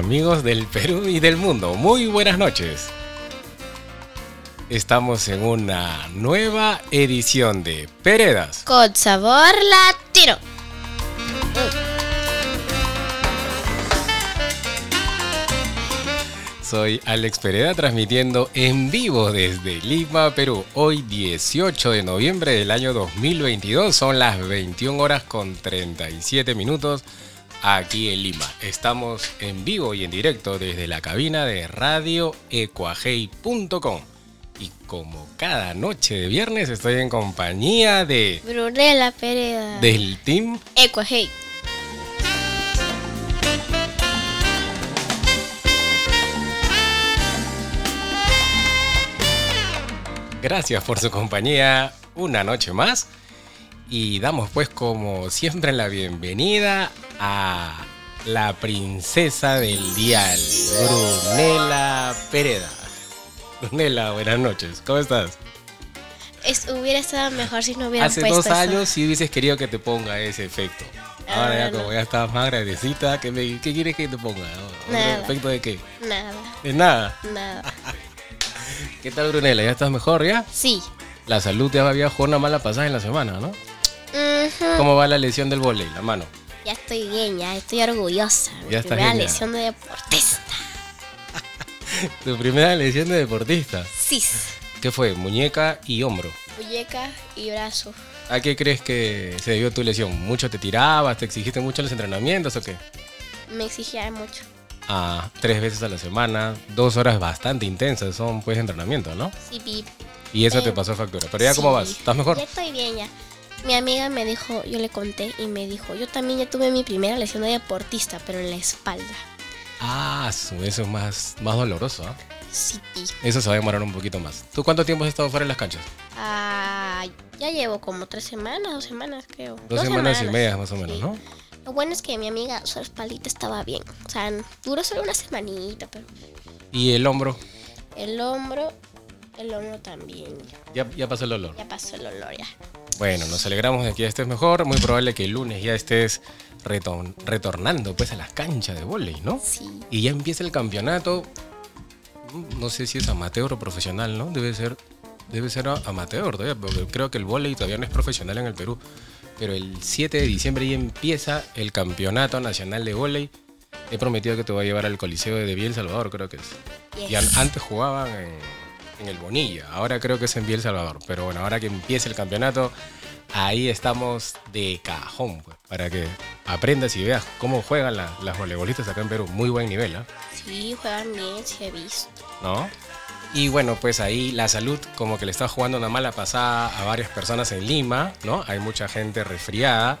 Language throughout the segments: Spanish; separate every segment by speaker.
Speaker 1: Amigos del Perú y del mundo, muy buenas noches. Estamos en una nueva edición de Peredas.
Speaker 2: Con sabor latino.
Speaker 1: Soy Alex Pereda transmitiendo en vivo desde Lima, Perú. Hoy 18 de noviembre del año 2022 son las 21 horas con 37 minutos aquí en Lima. Estamos en vivo y en directo desde la cabina de radioecuajei.com. Y como cada noche de viernes estoy en compañía de
Speaker 2: Brunella Pereda.
Speaker 1: del team
Speaker 2: Ecuajei.
Speaker 1: Gracias por su compañía una noche más. Y damos pues como siempre la bienvenida a la princesa del dial, Brunela Pereda. Brunela, buenas noches. ¿Cómo estás?
Speaker 2: Es- hubiera estado mejor si no hubieran
Speaker 1: Hace
Speaker 2: puesto
Speaker 1: dos
Speaker 2: eso.
Speaker 1: años sí hubieses querido que te ponga ese efecto. Ahora ya
Speaker 2: Ah,
Speaker 1: como ya estás más grandecita, ¿qué, me- qué quieres que te ponga? ¿Otro
Speaker 2: Nada.
Speaker 1: efecto de qué?
Speaker 2: Nada,
Speaker 1: De nada.
Speaker 2: nada.
Speaker 1: ¿Qué tal Brunela? ¿Ya estás mejor ya?
Speaker 2: Sí.
Speaker 1: La salud te había jugado una mala pasada en la semana, ¿no? ¿Cómo va la lesión del volei, la mano?
Speaker 2: Ya estoy bien, ya estoy orgullosa. Mi
Speaker 1: Ya
Speaker 2: primera
Speaker 1: bien, ya.
Speaker 2: lesión de deportista.
Speaker 1: Tu primera lesión de deportista.
Speaker 2: Sí.
Speaker 1: ¿Qué fue? Muñeca y hombro.
Speaker 2: Muñeca y brazo.
Speaker 1: ¿A qué crees que se debió tu lesión? ¿Mucho te tirabas? ¿Te exigiste mucho en los entrenamientos o qué?
Speaker 2: Me exigía mucho.
Speaker 1: Ah, tres veces a la semana, dos horas bastante intensas son pues entrenamiento, ¿no?
Speaker 2: Sí, vi.
Speaker 1: Y eso te
Speaker 2: Eh,
Speaker 1: pasó factura. Pero ya cómo
Speaker 2: Sí.
Speaker 1: vas, ¿estás mejor?
Speaker 2: Ya estoy bien ya. Mi amiga me dijo, yo le conté y me dijo, yo también ya tuve mi primera lesión de deportista, pero en la espalda.
Speaker 1: Ah, su- eso es más, más doloroso, ¿ah?
Speaker 2: Sí.
Speaker 1: Eso se va a demorar un poquito más. ¿Tú cuánto tiempo has estado fuera de las canchas?
Speaker 2: Ah, ya llevo como tres semanas, dos semanas creo.
Speaker 1: Dos, semanas, y media más o menos,
Speaker 2: sí.
Speaker 1: ¿no?
Speaker 2: Lo bueno es que mi amiga, su espaldita estaba bien. O sea, duró solo una semanita, pero
Speaker 1: Y el hombro,
Speaker 2: el hombro, el hombro también.
Speaker 1: ya, ya pasó el dolor.
Speaker 2: Ya pasó el olor ya.
Speaker 1: Bueno, nos alegramos de que ya estés mejor. Muy probable que el lunes ya estés retor- retornando pues a las canchas de vóley, ¿no?
Speaker 2: Sí.
Speaker 1: Y ya empieza el campeonato. no sé si es amateur o profesional, ¿no? Debe ser, debe ser amateur todavía, porque creo que el vóley todavía no es profesional en el Perú. Pero el 7 de diciembre ya empieza el Campeonato Nacional de Vóley. He prometido que te voy a llevar al Coliseo de Biel Salvador, creo que es.
Speaker 2: Yes.
Speaker 1: Y an- antes jugaban en, en el Bonilla, ahora creo que es en Biel Salvador. Pero bueno, ahora que empiece el campeonato, ahí estamos de cajón, pues, para que aprendas y veas cómo juegan la- las voleibolistas acá en Perú. Muy buen nivel, ¿ah?
Speaker 2: Sí, juegan bien, sí he visto.
Speaker 1: ¿no? Y bueno, pues ahí la salud como que le está jugando una mala pasada a varias personas en Lima, ¿no? Hay mucha gente resfriada,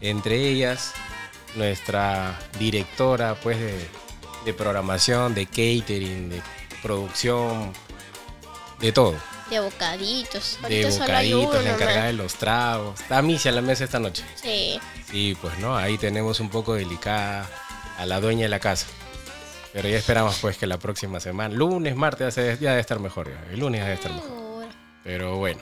Speaker 1: entre ellas nuestra directora pues de, de programación, de catering, de producción, de todo.
Speaker 2: De bocaditos.
Speaker 1: De bocaditos, la encargada de los tragos. Está Misia a la mesa esta noche.
Speaker 2: Sí.
Speaker 1: Sí, pues no, ahí tenemos un poco delicada a la dueña de la casa. Pero ya esperamos pues que la próxima semana, lunes, martes, ya debe- estar mejor. ya. El lunes ya debe estar mejor. Pero bueno.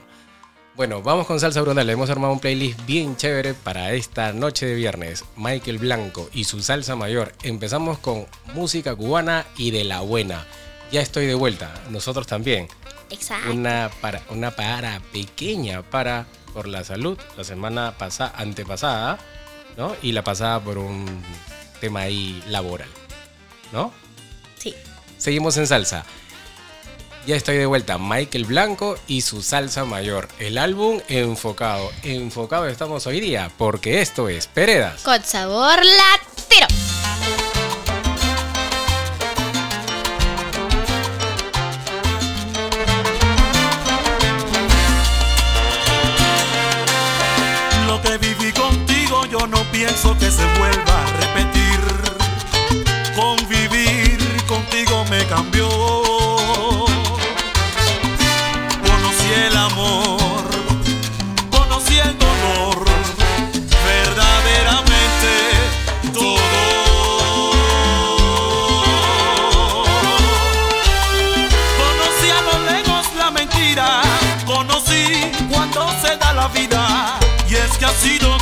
Speaker 1: Bueno, vamos con Salsa Brunal. Hemos armado un playlist bien chévere para esta noche de viernes. Michael Blanco y su salsa mayor. Empezamos con música cubana y de la buena. Ya estoy de vuelta. Nosotros también.
Speaker 2: Exacto.
Speaker 1: Una para, una para pequeña para por la salud la semana pasada, antepasada, ¿no? Y la pasada por un tema ahí laboral, ¿no?
Speaker 2: Sí.
Speaker 1: Seguimos en salsa. Ya estoy de vuelta. Michael Blanco y su salsa mayor. El álbum enfocado. Enfocado estamos hoy día porque esto es Peredas.
Speaker 2: Con sabor latino.
Speaker 3: Pienso que se vuelva a repetir. Convivir contigo me cambió. Conocí el amor, conocí el dolor, verdaderamente todo. Conocí cuando se da la vida. Y es que has sido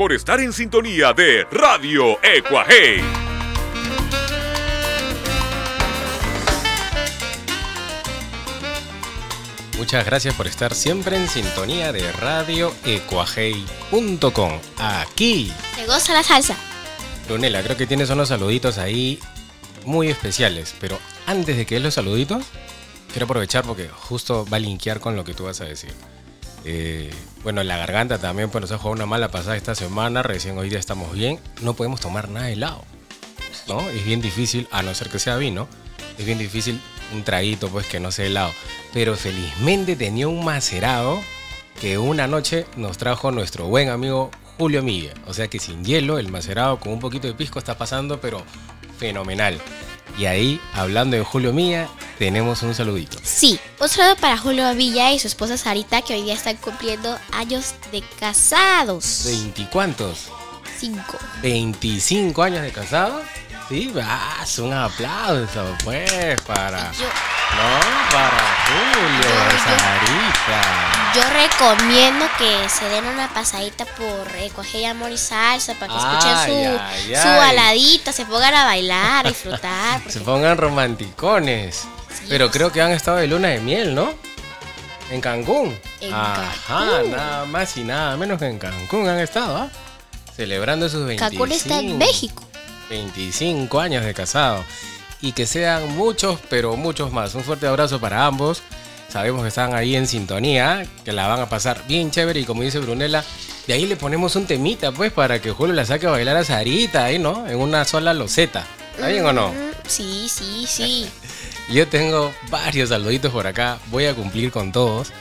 Speaker 4: por estar en sintonía de Radio Ecuaje.
Speaker 1: Muchas gracias por estar siempre en sintonía de Radio radioecuajei.com. Aquí,
Speaker 2: Te goza la salsa.
Speaker 1: Brunela, creo que tienes unos saluditos ahí muy especiales. Pero antes de que des los saluditos, quiero aprovechar porque justo va a linkear con lo que tú vas a decir. Eh, bueno, la garganta también pues, nos ha jugado una mala pasada esta semana. Recién hoy día estamos bien. No podemos tomar nada de helado. ¿no? Es bien difícil, a no ser que sea vino, es bien difícil un traguito pues que no sea helado. Pero felizmente tenía un macerado que una noche nos trajo nuestro buen amigo Julio Miguel. O sea que sin hielo, el macerado con un poquito de pisco está pasando, pero fenomenal. Y ahí, hablando de Julio Mía, tenemos un saludito.
Speaker 2: Sí, un saludo para Julio Villa y su esposa Sarita que hoy día están cumpliendo años de casados.
Speaker 1: ¿Veinti cuántos?
Speaker 2: Cinco.
Speaker 1: 25 años de casado. Sí, vas, un aplauso pues para...
Speaker 2: Yo,
Speaker 1: No, para Julio, Sarita.
Speaker 2: yo recomiendo que se den una pasadita por Ecuaje y Amor y Salsa para que escuchen su,
Speaker 1: ay,
Speaker 2: su
Speaker 1: ay.
Speaker 2: baladita, se pongan a bailar, a disfrutar.
Speaker 1: Se pongan romanticones.
Speaker 2: Sí,
Speaker 1: Pero
Speaker 2: pues.
Speaker 1: creo que han estado de luna de miel, ¿no? En Cancún.
Speaker 2: En
Speaker 1: Ajá,
Speaker 2: Cancún.
Speaker 1: nada más y nada menos que en Cancún han estado, ¿ah? Celebrando sus 25.
Speaker 2: Cancún está en México.
Speaker 1: 25 años de casado. Y que sean muchos, pero muchos más. Un fuerte abrazo para ambos. Sabemos que están ahí en sintonía, que la van a pasar bien chévere. Y como dice Brunella, de ahí le ponemos un temita, pues, para que Julio la saque a bailar a Sarita ahí, ¿no? En una sola loseta. ¿Está bien o no?
Speaker 2: Mm, Sí, sí, sí.
Speaker 1: Yo tengo varios saluditos por acá, voy a cumplir con todos,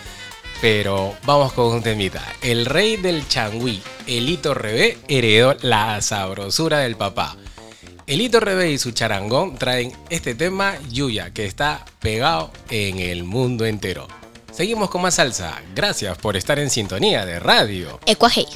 Speaker 1: pero vamos con un temita. El rey del changüí, Elito Rebé, heredó la sabrosura del papá. Elito Rebé y su charangón traen este tema Yuya, que está pegado en el mundo entero. Seguimos con más salsa. Gracias por estar en sintonía de radio.
Speaker 2: Ecuaje.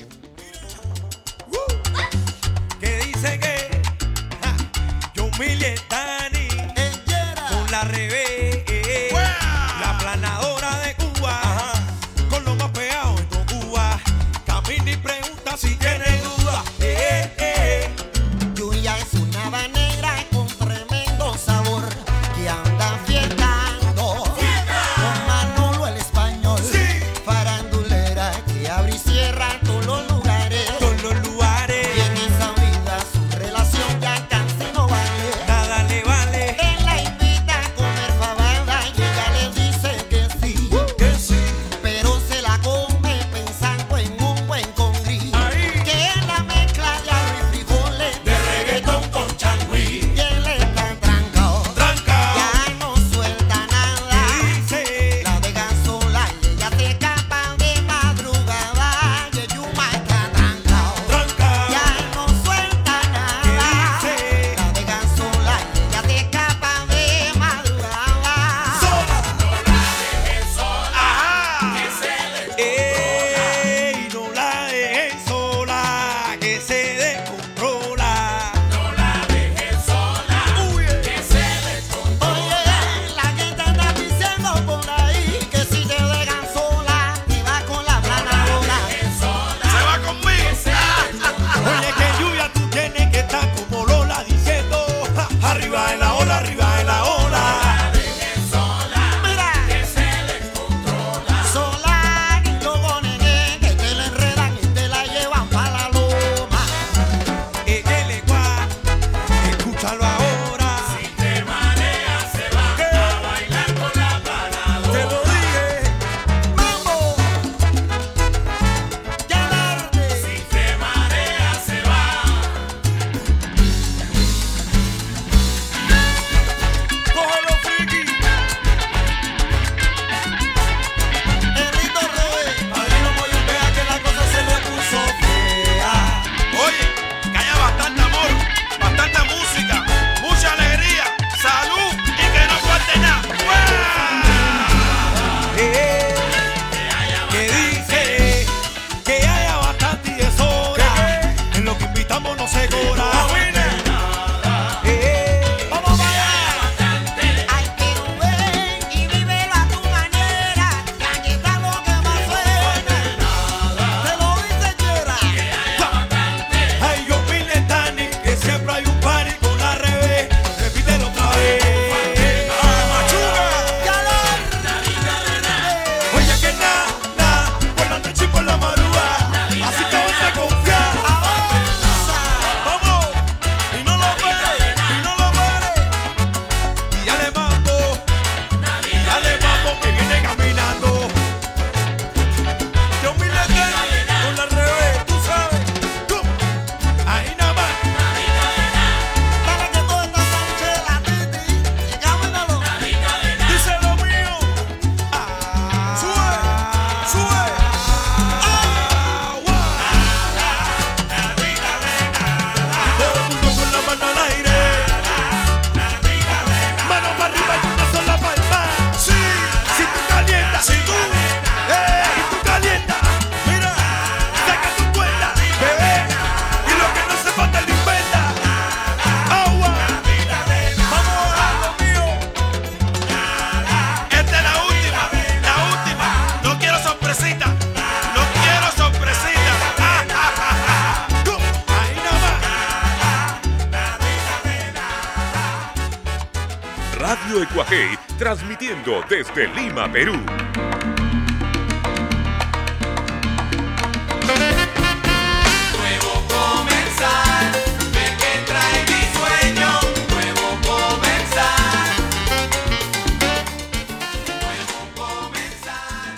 Speaker 4: Lima, Perú.
Speaker 5: Nuevo comenzar, ve que trae mi sueño. Nuevo comenzar. Nuevo comenzar.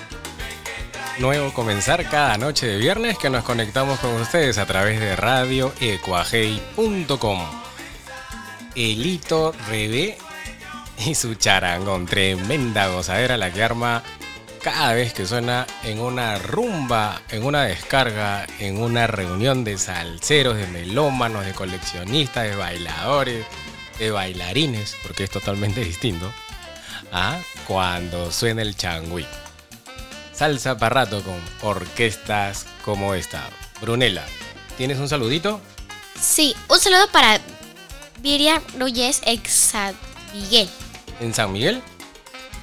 Speaker 1: Nuevo comenzar cada noche de viernes que nos conectamos con ustedes a través de radioecuajei.com. Elito Rebé y su charangón, tremenda gozadera la que arma cada vez que suena en una rumba, en una descarga, en una reunión de salseros, de melómanos, de coleccionistas, de bailadores, de bailarines, porque es totalmente distinto, a cuando suena el changüí. Salsa para rato con orquestas como esta. Brunella, ¿tienes un saludito?
Speaker 2: Sí, un saludo para Viria Ruyes Exadigué.
Speaker 1: ¿En San Miguel?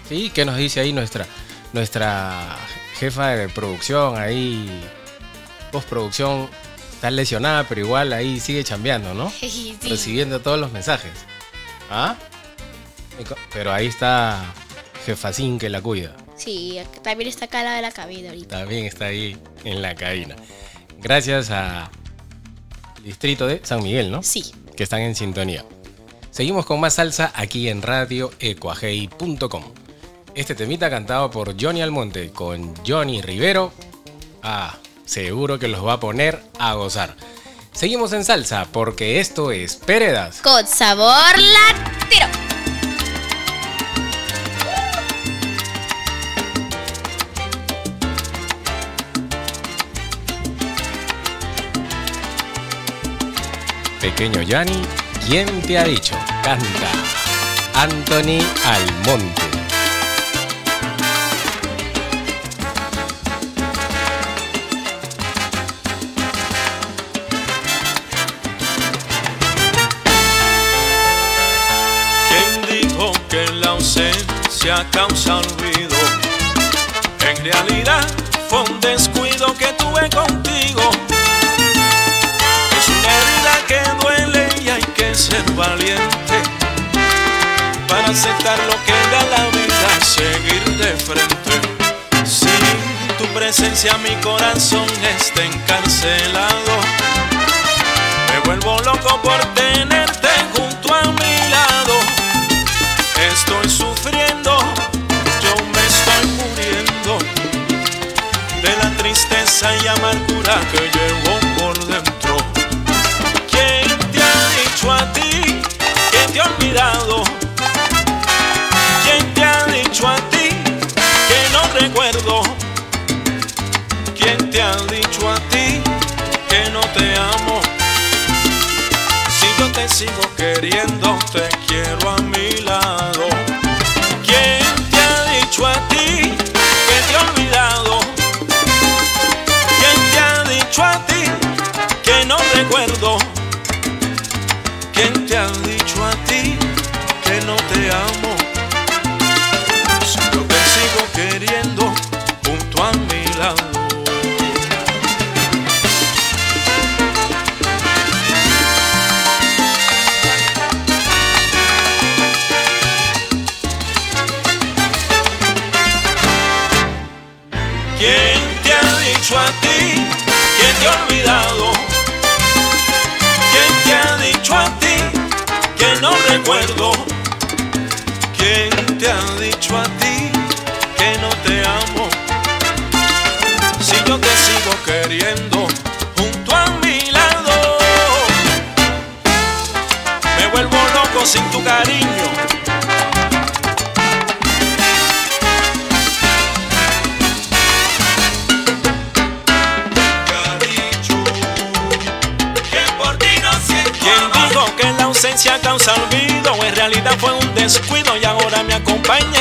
Speaker 1: Sí, ¿qué nos dice ahí nuestra, nuestra jefa de producción? Ahí, postproducción, está lesionada, pero igual ahí sigue chambeando, ¿no?
Speaker 2: Sí.
Speaker 1: Recibiendo todos los mensajes. ¿Ah? Pero ahí está Jefacín que la cuida.
Speaker 2: Sí, también está acá lado de la cabina ahorita.
Speaker 1: También está ahí en la cabina. Gracias a distrito de San Miguel, ¿no?
Speaker 2: Sí.
Speaker 1: Que están en sintonía. Seguimos con más salsa aquí en radioecuajei.com. Este temita cantado por Johnny Almonte con Johnny Rivero. Ah, seguro que los va a poner a gozar. Seguimos en salsa porque esto es Peredas.
Speaker 2: Con sabor latino.
Speaker 1: Pequeño Yanni, ¿quién te ha dicho? Canta Anthony Almonte.
Speaker 5: ¿Quién dijo que la ausencia causa olvido? En realidad fue un descuido que tuve contigo. Valiente para aceptar lo que da la vida, seguir de frente. Sin tu presencia mi corazón está encarcelado. Me vuelvo loco por tenerte junto a mi lado. Estoy sufriendo, yo me estoy muriendo de la tristeza y amargura que llevo sigo queriendo, te quiero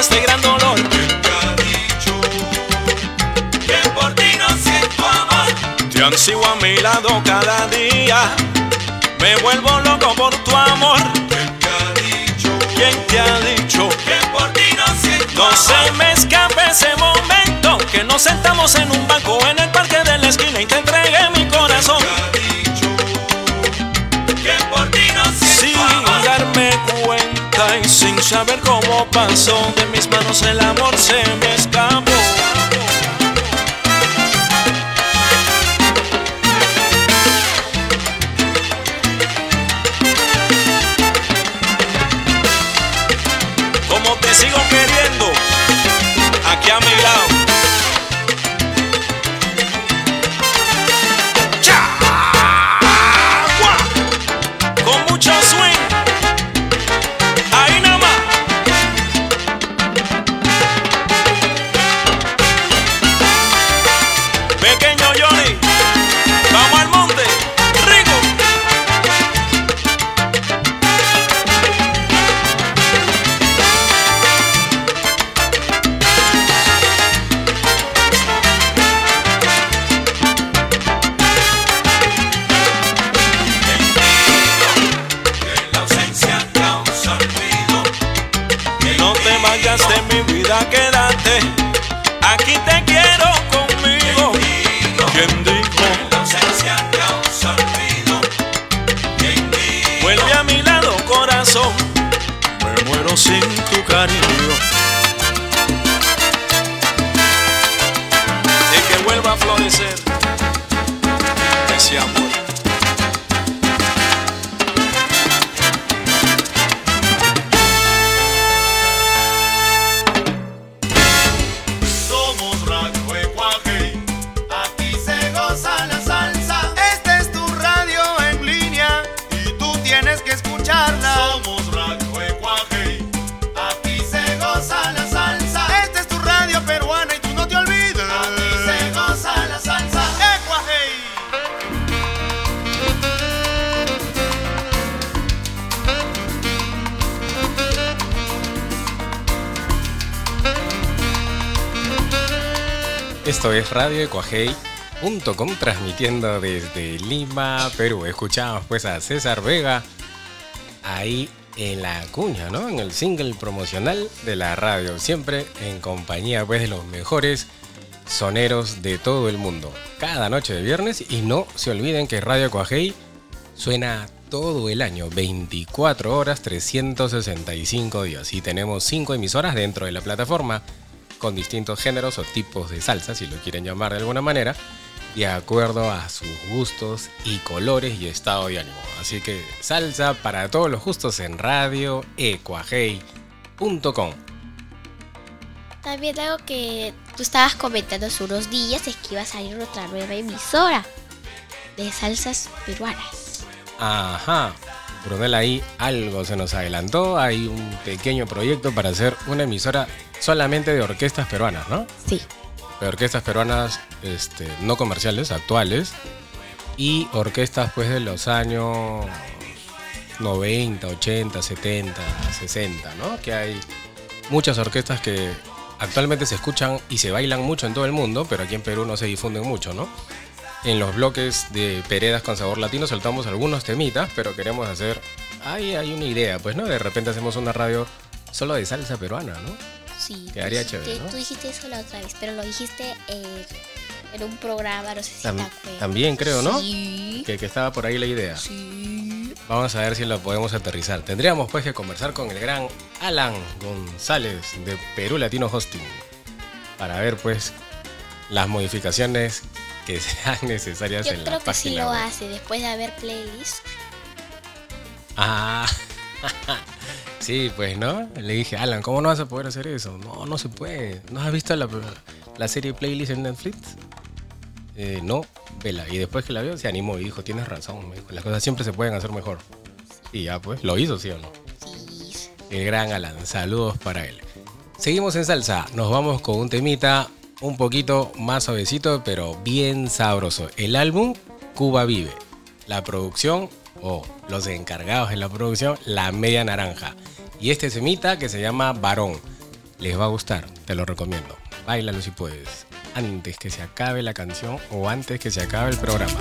Speaker 5: este gran dolor. Que por ti no siento amor. Te ansío a mi lado cada día. Me vuelvo loco por tu amor. ¿Quién te ha dicho que por ti no siento No se me escape ese momento que nos sentamos en un banco en el parque de la esquina y te entregué mi corazón. Y sin saber cómo pasó, de mis manos el amor se me escapó.
Speaker 1: Radio Ecuajei.com transmitiendo desde Lima, Perú. Escuchamos pues a César Vega ahí en la cuña, ¿no? En el single promocional de la radio. Siempre en compañía pues de los mejores soneros de todo el mundo. Cada noche de viernes y no se olviden que Radio Ecuajei suena todo el año, 24 horas, 365 días. Y tenemos 5 emisoras dentro de la plataforma con distintos géneros o tipos de salsa, si lo quieren llamar de alguna manera, de acuerdo a sus gustos y colores y estado de ánimo. Así que salsa para todos los gustos en radio ecuajei.com.
Speaker 2: También algo que tú estabas comentando hace unos días es que iba a salir otra nueva emisora de salsas peruanas.
Speaker 1: Ajá. Brunel ahí algo se nos adelantó. Hay un pequeño proyecto para hacer una emisora solamente de orquestas peruanas, ¿no?
Speaker 2: Sí.
Speaker 1: De orquestas peruanas este, no comerciales, actuales. Y orquestas pues de los años 90, 80, 70, 60, ¿no? Que hay muchas orquestas que actualmente se escuchan y se bailan mucho en todo el mundo, pero aquí en Perú no se difunden mucho, ¿no? En los bloques de Peredas con sabor latino soltamos algunos temitas, pero queremos hacer... Ahí hay una idea, pues, ¿no? De repente hacemos una radio solo de salsa peruana, ¿no?
Speaker 2: Sí.
Speaker 1: Quedaría
Speaker 2: dijiste-
Speaker 1: chévere, ¿no?
Speaker 2: Tú dijiste eso la otra vez, pero lo dijiste eh, en un programa, no sé si
Speaker 1: Tam-
Speaker 2: te acuerdas.
Speaker 1: también creo, ¿no?
Speaker 2: Sí.
Speaker 1: Que, que estaba por ahí la idea.
Speaker 2: Sí.
Speaker 1: Vamos a ver si lo podemos aterrizar. Tendríamos pues que conversar con el gran Alan González de Perú Latino Hosting para ver pues las modificaciones que sean necesarias
Speaker 2: Yo
Speaker 1: en
Speaker 2: creo
Speaker 1: la
Speaker 2: que sí
Speaker 1: página.
Speaker 2: lo
Speaker 1: web.
Speaker 2: hace después de haber playlist.
Speaker 1: Ah, sí, pues, ¿no? Le dije, Alan, ¿cómo no vas a poder hacer eso? No, no se puede. ¿No has visto la, la serie Playlist en Netflix? Eh, no, vela. Y después que la vio, se animó y dijo, tienes razón, me dijo, las cosas siempre se pueden hacer mejor. Y ya, pues, lo hizo, ¿sí o no?
Speaker 2: Sí.
Speaker 1: El gran Alan, saludos para él. Seguimos en salsa, nos vamos con un temita un poquito más suavecito, pero bien sabroso. El álbum Cuba Vive. La producción, o los encargados de la producción, La Media Naranja. Y este temita que se llama Varón. Les va a gustar, te lo recomiendo. Báilalo si puedes. Antes que se acabe la canción o antes que se acabe el programa.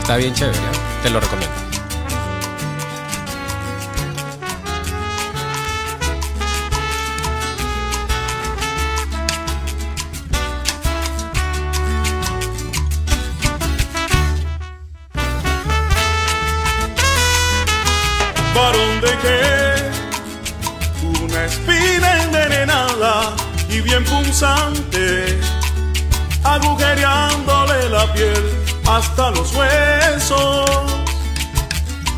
Speaker 1: Está bien chévere, ¿eh? te lo recomiendo.
Speaker 6: Y bien punzante, agujereándole la piel hasta los huesos.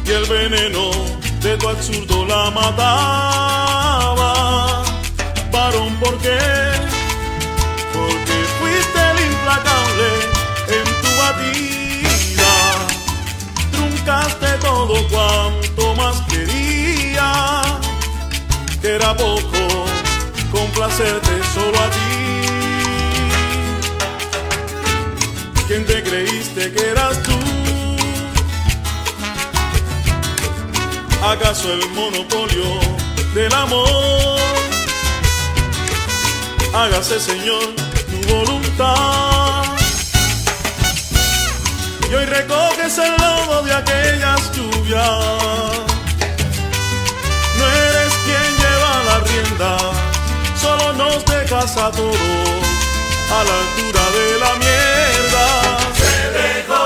Speaker 6: Y el veneno de tu absurdo la mataba. Varón, ¿por qué? Porque fuiste el implacable en tu batida. Truncaste todo cuanto más quería. Que era poco complacerte solo a ti. ¿Quién te creíste que eras tú? ¿Acaso el monopolio del amor? Hágase, Señor, tu voluntad. Y hoy recoges el lodo de aquellas lluvias. No eres quien lleva la rienda, solo nos dejas a todos a la altura de la mierda.
Speaker 7: Se dejó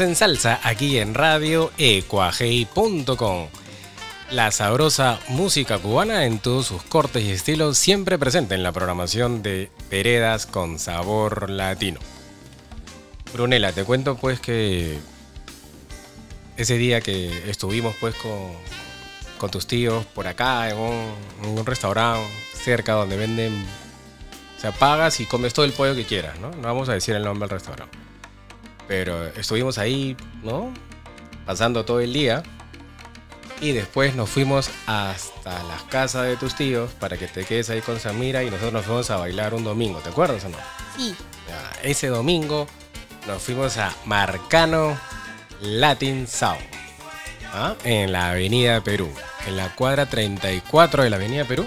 Speaker 6: En
Speaker 1: salsa aquí en radio ecuajei.com. La sabrosa música cubana en todos sus cortes y estilos siempre presente en la programación de Veredas con sabor latino. Brunela, te cuento pues que ese día que estuvimos pues con, tus tíos por acá en un, en un restaurante cerca donde venden, o sea, pagas y comes todo el pollo que quieras, ¿no? No vamos a decir el nombre del restaurante. Pero estuvimos ahí, ¿no? Pasando todo el día. Y después nos fuimos hasta las casas de tus tíos para que te quedes ahí con Samira y nosotros nos fuimos a bailar un domingo, ¿te acuerdas o no?
Speaker 2: Sí.
Speaker 1: Ya, ese domingo nos fuimos a Marcano Latin Sound, ¿ah? en la Avenida Perú, en la cuadra 34 de la Avenida Perú.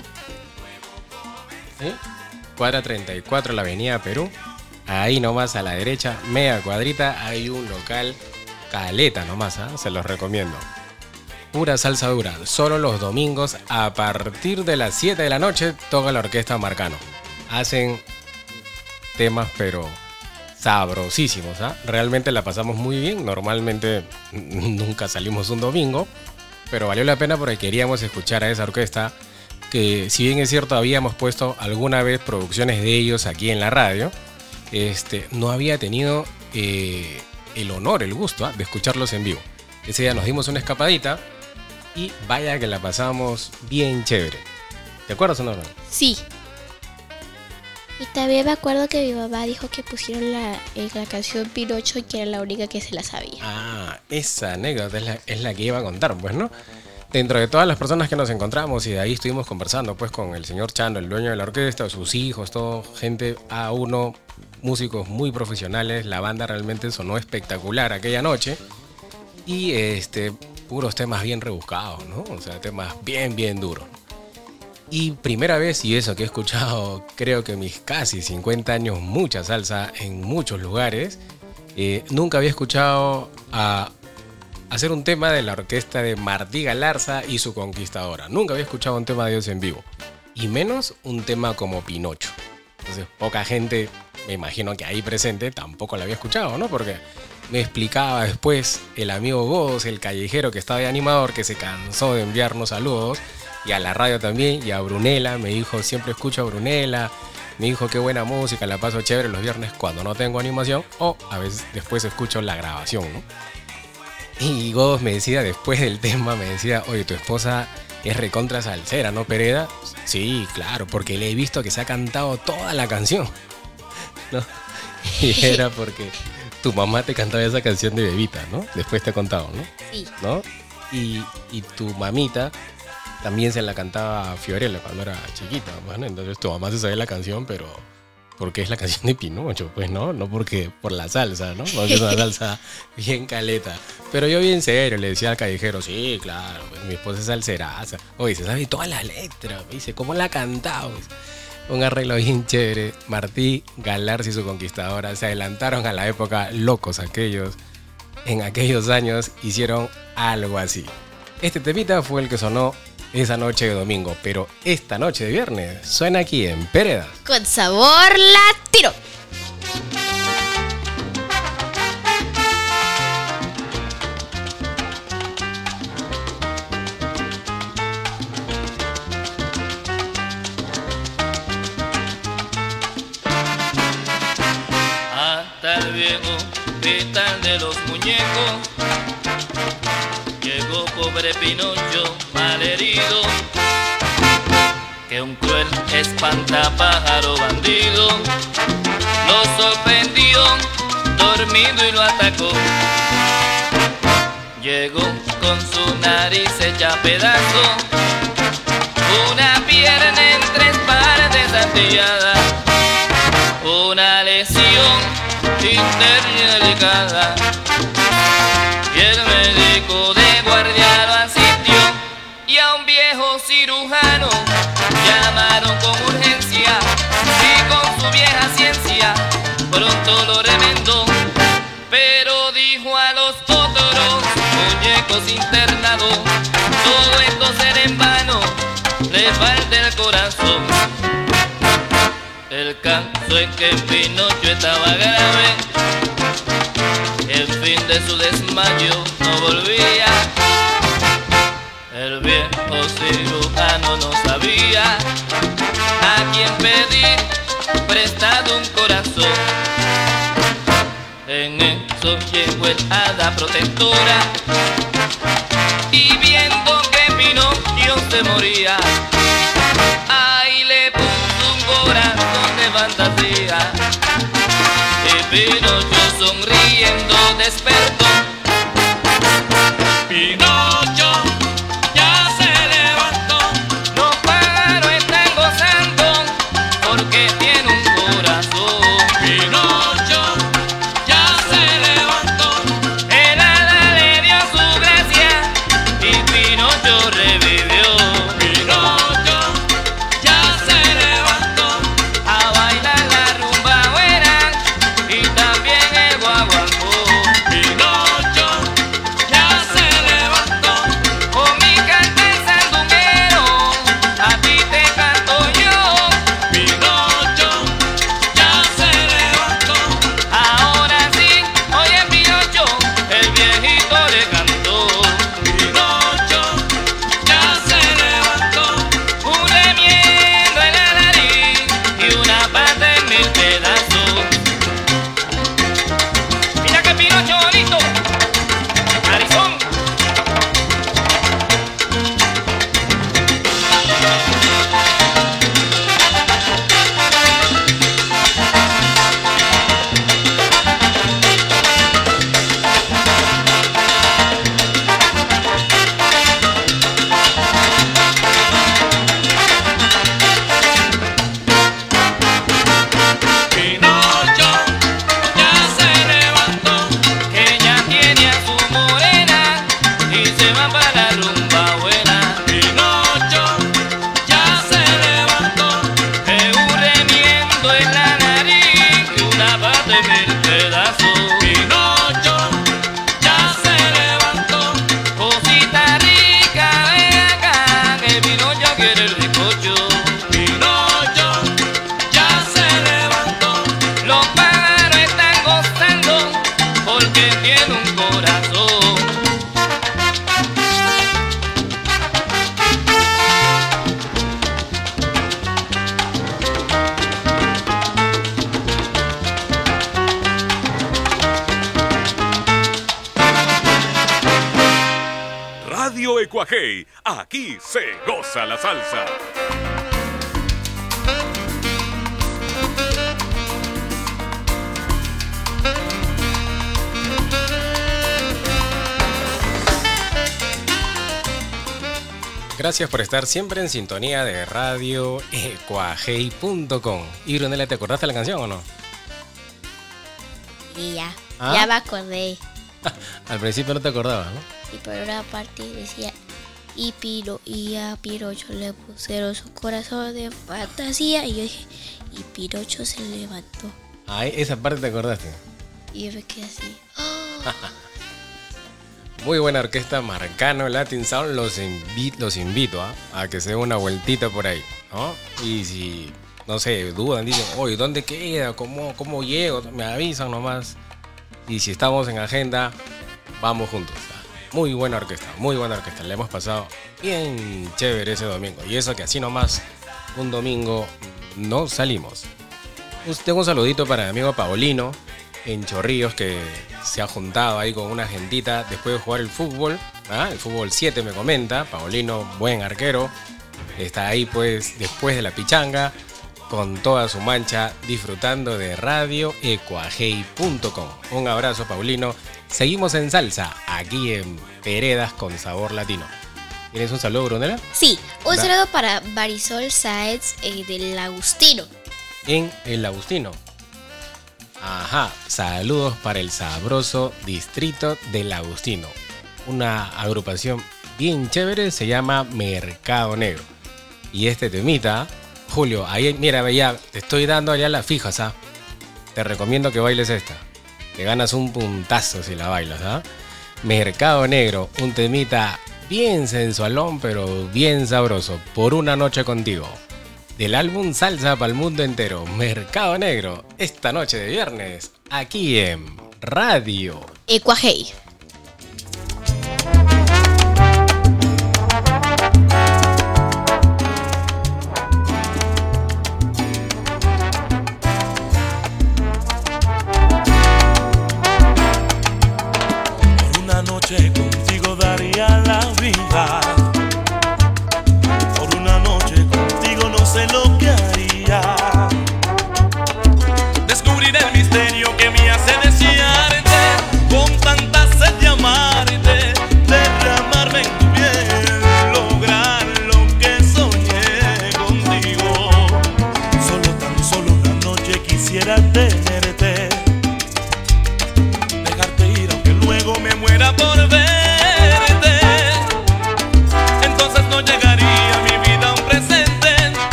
Speaker 1: ¿Sí? Cuadra 34 de la Avenida Perú. Ahí nomás a la derecha, media cuadrita, hay un local caleta nomás, ¿ah? se los recomiendo. Pura salsa dura, solo los domingos a partir de las 7 de la noche toca la orquesta Marcano. Hacen temas pero sabrosísimos, ¿ah? Realmente la pasamos muy bien, normalmente nunca salimos un domingo, pero valió la pena porque queríamos escuchar a esa orquesta que si bien es cierto habíamos puesto alguna vez producciones de ellos aquí en la radio, este, no había tenido eh, el honor, el gusto ¿ah? de escucharlos en vivo. Ese día nos dimos una escapadita y vaya que la pasamos bien chévere. ¿Te acuerdas o no?
Speaker 2: Sí. Y también me acuerdo que mi mamá dijo que pusieron la, eh, la canción Pinocho y que era la única que se la sabía.
Speaker 1: Ah, esa anécdota es la, es la que iba a contar, pues, ¿no? Dentro de todas las personas que nos encontramos y de ahí estuvimos conversando, pues, con el señor Chano, el dueño de la orquesta, sus hijos, todo, gente A1, músicos muy profesionales, la banda realmente sonó espectacular aquella noche y, este, puros temas bien rebuscados, ¿no? O sea, temas bien, bien duros. Y primera vez, y eso que he escuchado, creo que mis casi 50 años, mucha salsa en muchos lugares, eh, nunca había escuchado a hacer un tema de la orquesta de Martí Galarza y su conquistadora. Nunca había escuchado un tema de ellos en vivo. Y menos un tema como Pinocho. Entonces, poca gente, me imagino que ahí presente, tampoco la había escuchado, ¿no? Porque me explicaba después el amigo Godos, el callejero que estaba de animador, que se cansó de enviarnos saludos, y a la radio también, y a Brunela, me dijo, siempre escucho a Brunela, me dijo qué buena música, la paso chévere los viernes cuando no tengo animación, o a veces después escucho la grabación, ¿no? Y Godos me decía, después del tema, me decía, oye, tu esposa es recontra salsera, ¿no, Pereda? Sí, claro, porque le he visto que se ha cantado toda la canción. ¿No? Y era porque tu mamá te cantaba esa canción de bebita, ¿no? Después te he contado, ¿no?
Speaker 2: Sí.
Speaker 1: ¿No? Y, y tu mamita también se la cantaba a Fiorella cuando era chiquita, bueno, entonces tu mamá se sabía la canción, pero porque es la canción de Pinocho, pues no, no porque por la salsa, ¿no? Porque es una salsa bien caleta. Pero yo bien serio le decía al callejero, sí, claro, pues, mi esposa es salseraza. Oye, se sabe toda la letra, me dice, ¿cómo la ha cantado? Un arreglo bien chévere. Martí Galarza y su conquistadora se adelantaron a la época, locos aquellos. En aquellos años hicieron algo así. Este temita fue el que sonó esa noche de domingo, pero esta noche de viernes suena aquí en Péredas.
Speaker 2: Con sabor latino.
Speaker 8: Pobre Pinocho malherido, que un cruel espantapájaro bandido lo sorprendió dormido y lo atacó. Llegó con su nariz hecha pedazo, una pierna en tres partes astilladas una lesión interna delicada muñecos internados todo esto será en vano le falta el corazón el caso es que Pinocho estaba grave, el fin de su desmayo no volvía. El viejo cirujano no sabía a quién pedir prestado un corazón. En eso llegó el hada protectora Pinocchio se
Speaker 4: aquí se goza la salsa.
Speaker 1: Gracias por estar siempre en sintonía de radio ecuajei.com. Y Brunella, ¿te acordaste de la canción o no?
Speaker 2: Y ya,
Speaker 1: ¿Ah?
Speaker 2: ya me acordé.
Speaker 1: Al principio no te acordabas, ¿no?
Speaker 2: Y por una parte decía, y Piro y a Pirocho le pusieron su corazón de fantasía. Y yo dije, y Pirocho se levantó.
Speaker 1: Ay, esa parte te acordaste.
Speaker 2: Y yo me quedé así.
Speaker 1: Muy buena orquesta Marcano Latin Sound. Los, invi- los invito ¿ah? a que se den una vueltita por ahí, ¿no? Y si, no sé, dudan, dicen, oye, ¿dónde queda? ¿Cómo, ¿Cómo llego? Me avisan nomás. Y si estamos en agenda, vamos juntos. Muy buena orquesta, muy buena orquesta. Le hemos pasado bien chévere ese domingo. Y eso que así nomás, un domingo no salimos. Tengo un saludito para mi amigo Paolino en Chorrillos que se ha juntado ahí con una gentita después de jugar el fútbol. ¿ah? El fútbol 7 me comenta. Paolino, buen arquero. Está ahí pues después de la pichanga con toda su mancha disfrutando de radioecuajei.com. Un abrazo Paulino. Seguimos en salsa aquí en Peredas con sabor latino. ¿Tienes un saludo, Brunella?
Speaker 2: Sí, un
Speaker 1: Da-
Speaker 2: saludo para Marisol Sáez eh, del Agustino.
Speaker 1: en el Agustino. Ajá, saludos para el sabroso distrito del Agustino. Una agrupación bien chévere se llama Mercado Negro. Y este temita, Julio, ahí mira, ya te estoy dando allá las fijas, ¿ah? Te recomiendo que bailes esta. Te ganas un puntazo si la bailas, ¿ah? Mercado Negro, un temita bien sensualón, pero bien sabroso. Por una noche contigo del álbum Salsa para el mundo entero, Mercado Negro, esta noche de viernes, aquí en Radio.
Speaker 2: Ecuajei.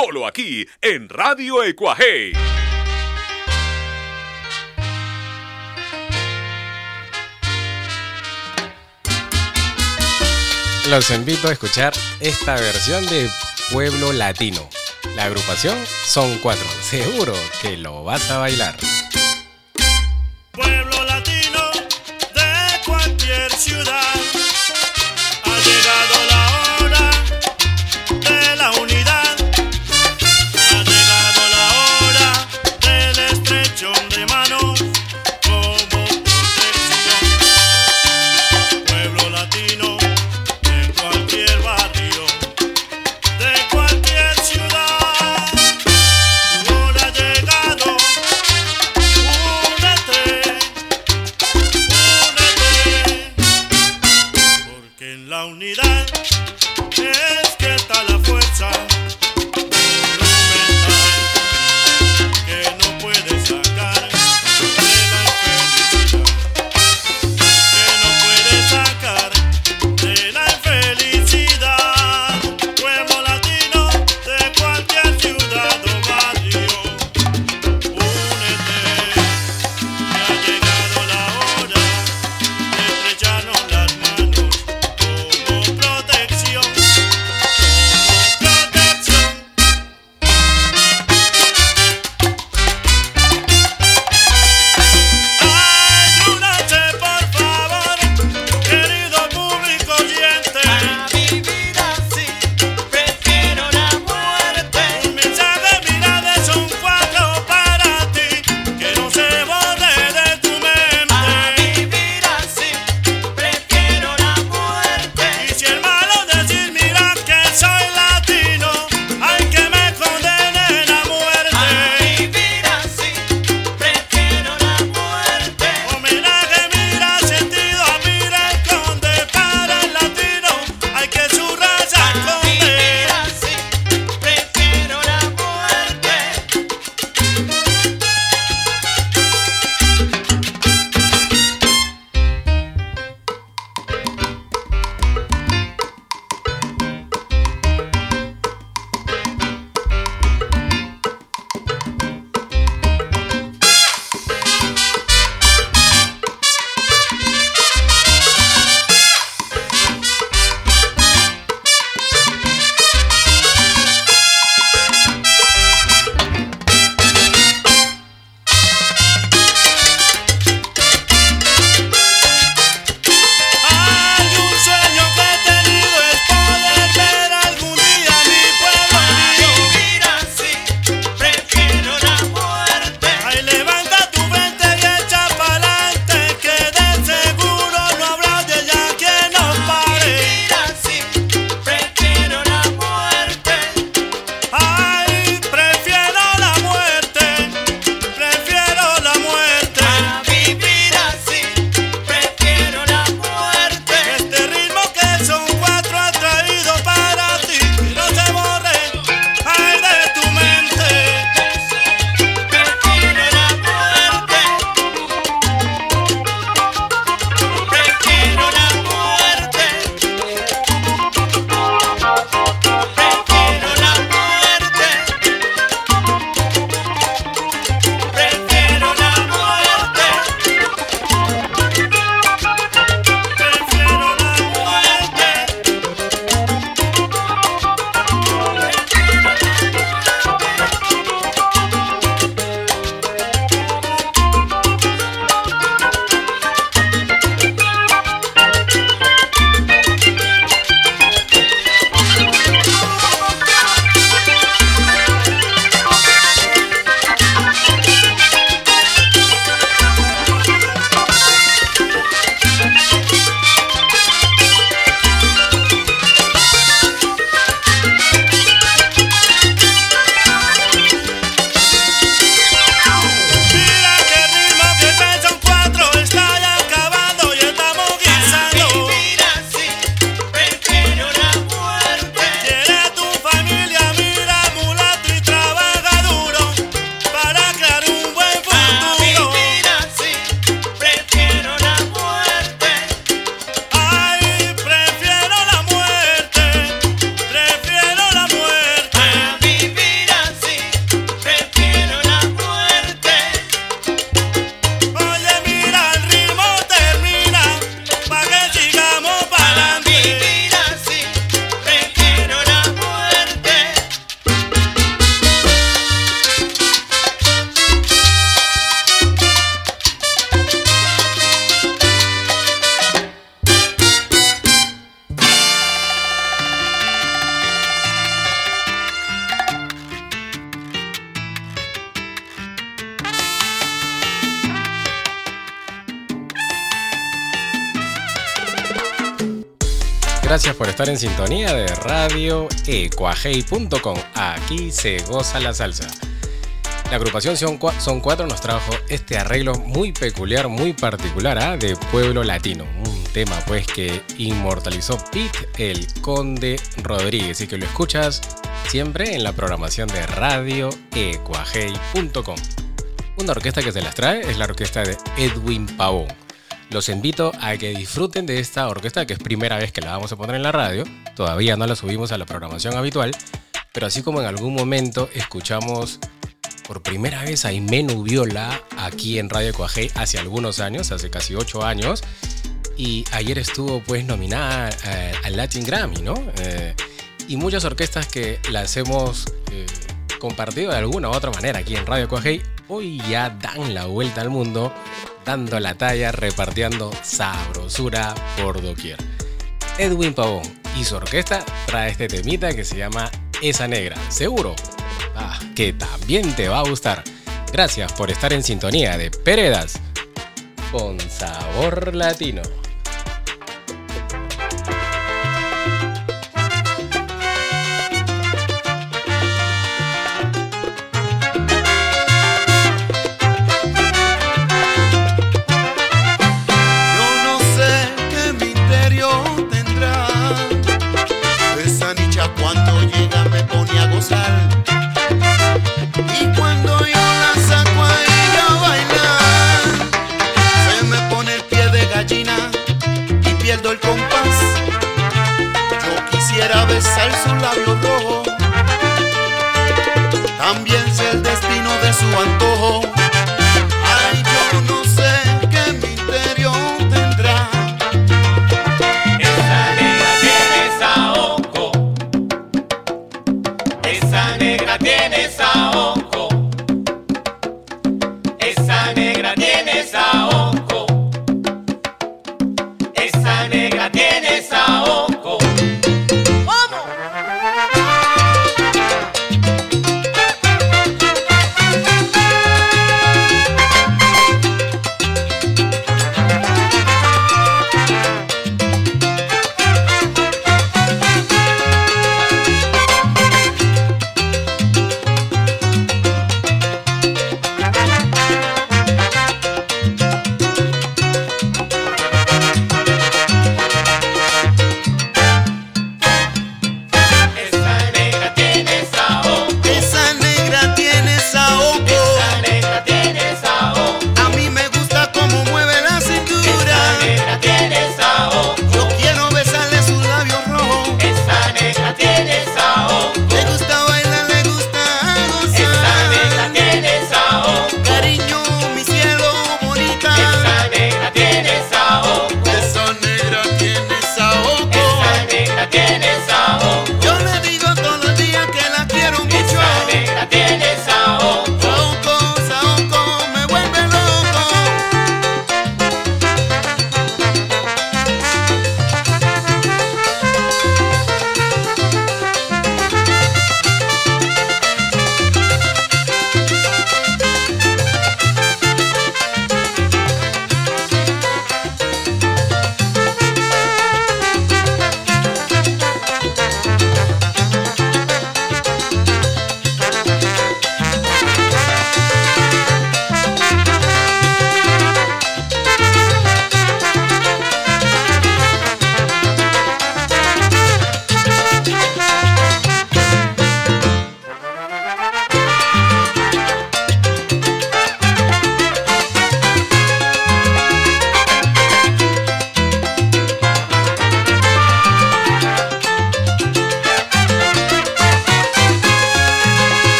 Speaker 5: solo
Speaker 9: aquí en Radio Ecuaje.
Speaker 10: Los invito a escuchar esta versión de Pueblo Latino. La agrupación son cuatro, seguro que lo vas a bailar.
Speaker 1: Sintonía de Radio Ecuajei.com. Aquí se goza la salsa. La agrupación Son Cuatro nos trajo este arreglo muy peculiar, muy particular ¿ah? de Pueblo Latino. Un tema pues que inmortalizó Pete el Conde Rodríguez y que lo escuchas siempre en la programación de Radio Ecuajei.com. Una orquesta que se las trae es la orquesta de Edwin Pavón. Los invito a que disfruten de esta orquesta que es primera vez que la vamos a poner en la radio. Todavía no la subimos a la programación habitual, pero así como en algún momento escuchamos por primera vez a Imenu Viola aquí en Radio Coajei hace algunos años, hace casi ocho años, y ayer estuvo pues nominada eh, al Latin Grammy, ¿no? Eh, y muchas orquestas que las hemos eh, compartido de alguna u otra manera aquí en Radio Coajei, hoy ya dan la vuelta al mundo, dando la talla, repartiendo sabrosura por doquier. Edwin Pavón y su orquesta trae este temita que se llama Esa Negra. Seguro ah, que también te va a gustar. Gracias por estar en sintonía de Peredas con sabor latino.
Speaker 11: Pierdo el compás. Yo quisiera besar su labio rojo. También sé el destino de su antojo.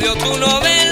Speaker 8: escribió tu novela.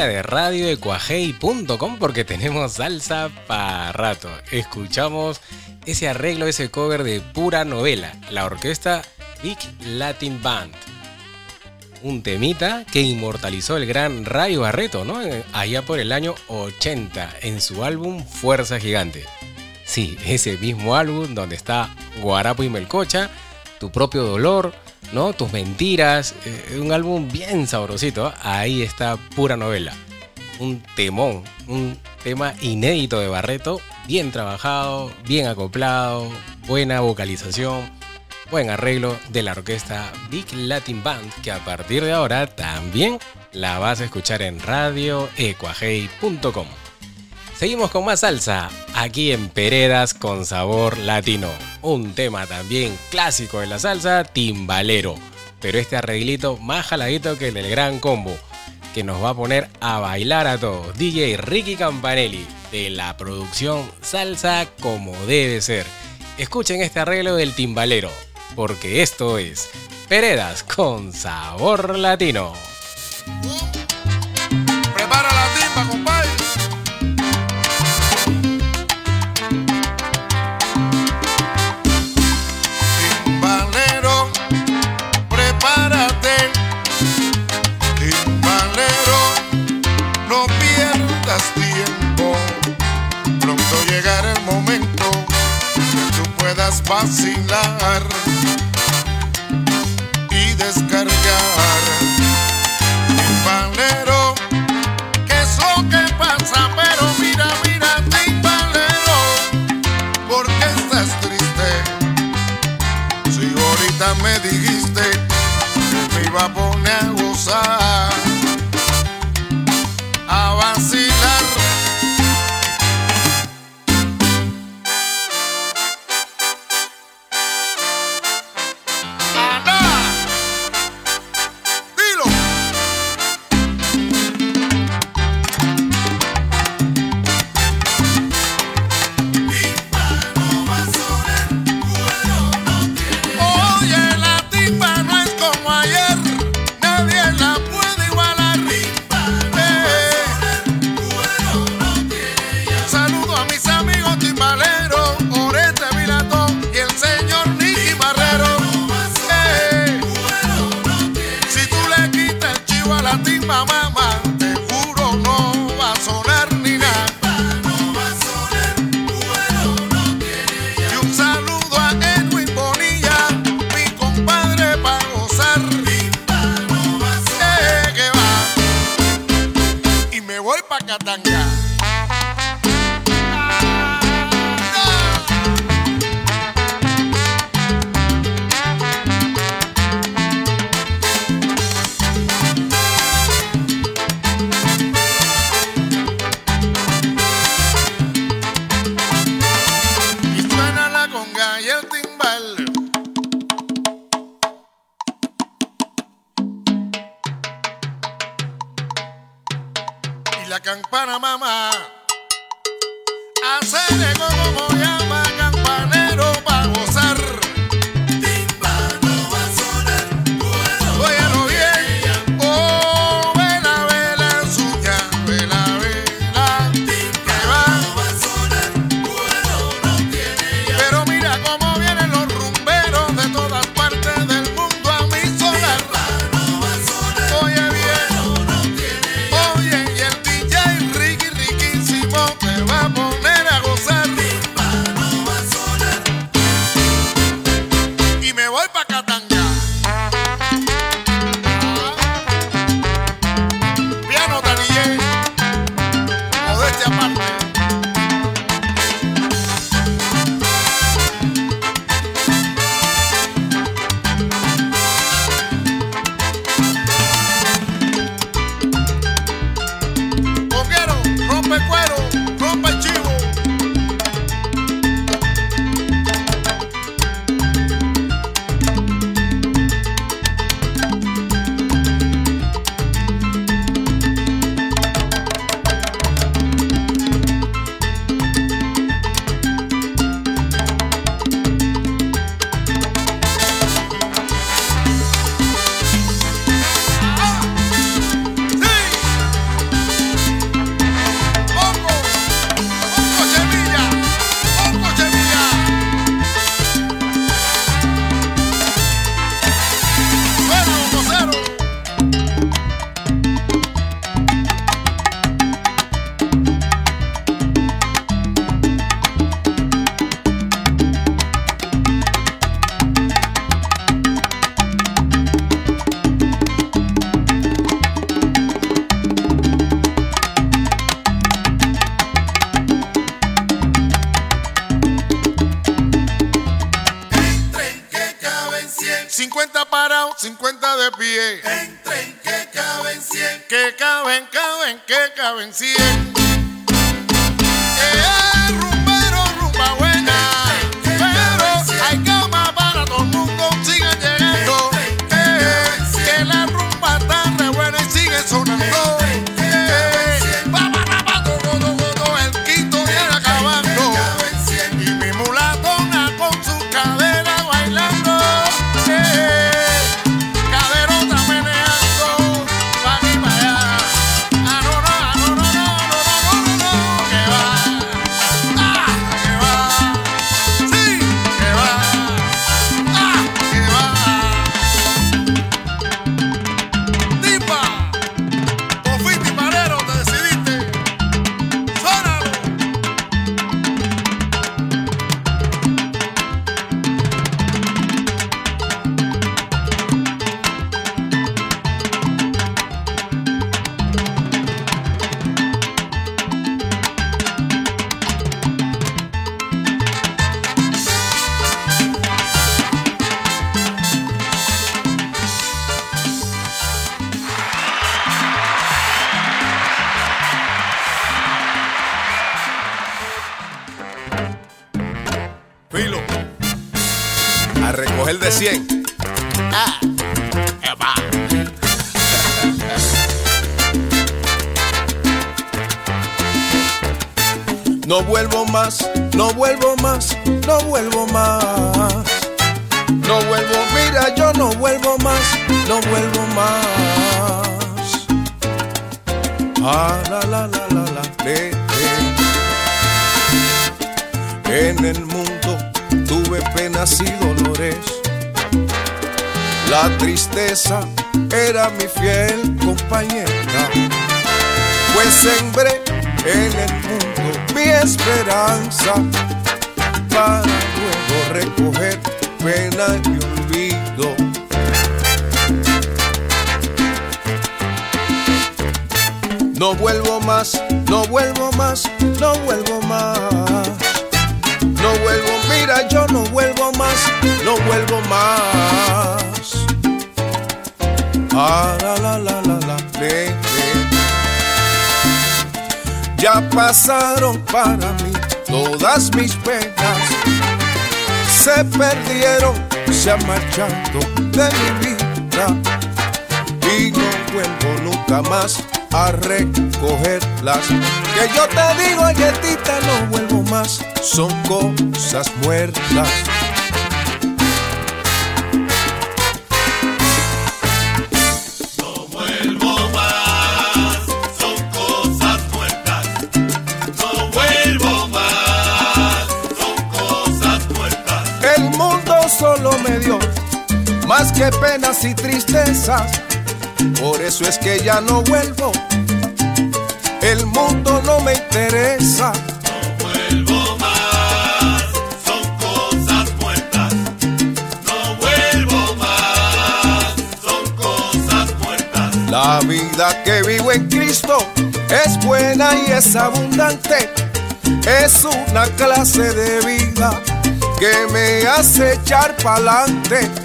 Speaker 8: de
Speaker 4: radio
Speaker 1: ecuajei.com porque tenemos salsa para rato. Escuchamos ese arreglo, ese cover de pura novela, la orquesta Big Latin Band. Un temita que inmortalizó el gran Rayo Barreto, ¿no? Eh, allá por el año 80 en su álbum Fuerza Gigante. Sí, ese mismo álbum donde está Guarapo y Melcocha, Tu propio dolor, ¿no? Tus mentiras, eh, un álbum bien sabrosito. Ahí está pura novela. Un temón, un tema inédito de Barreto, bien trabajado, bien acoplado, buena vocalización, buen arreglo de la orquesta Big Latin Band, que a partir de ahora también la vas a escuchar en radioecuajei.com. Seguimos con más salsa, aquí en Peredas con sabor latino. Un tema también clásico de la salsa, timbalero. Pero este arreglito más jaladito que el del gran combo, que nos va a poner a bailar a todos. DJ Ricky Campanelli, de la producción Salsa como debe ser. Escuchen este arreglo del timbalero, porque esto es Peredas con sabor latino.
Speaker 7: Puedas vacilar y descargar. Timbalero, ¿qué es lo que pasa? Pero mira, mira, timbalero, ¿por qué estás triste? Si ahorita me dijiste que me iba a poner
Speaker 12: sembré en el mundo mi esperanza para luego recoger pena y olvido. No vuelvo más, no vuelvo más, no vuelvo más. No vuelvo, mira, yo no vuelvo más, no vuelvo más. Ah, la, la, la, la, la. Ya pasaron para mí todas mis penas. Se perdieron, se han marchado de mi vida. Y no vuelvo nunca más a recogerlas. Que yo te digo, galletita, no vuelvo más. Son cosas muertas.
Speaker 3: Más
Speaker 12: que penas y tristezas. Por eso es que ya no vuelvo. El mundo no me interesa.
Speaker 3: No vuelvo más, son cosas muertas. No vuelvo más, son cosas muertas.
Speaker 12: La vida que vivo en Cristo es buena y es abundante. Es una clase de vida que me hace echar pa'lante.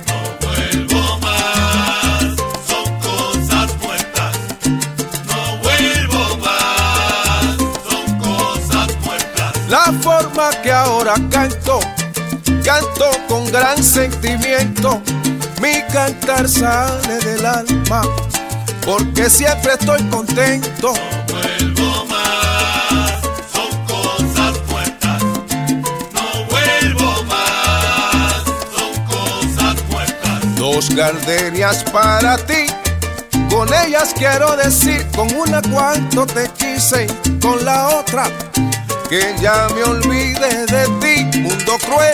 Speaker 12: Que ahora canto, canto con gran sentimiento. Mi cantar sale del alma, porque siempre estoy contento.
Speaker 3: No vuelvo más,
Speaker 12: Dos gardenias para ti, con ellas quiero decir, con una cuanto te quise, con la otra que ya me olvide de ti, mundo cruel.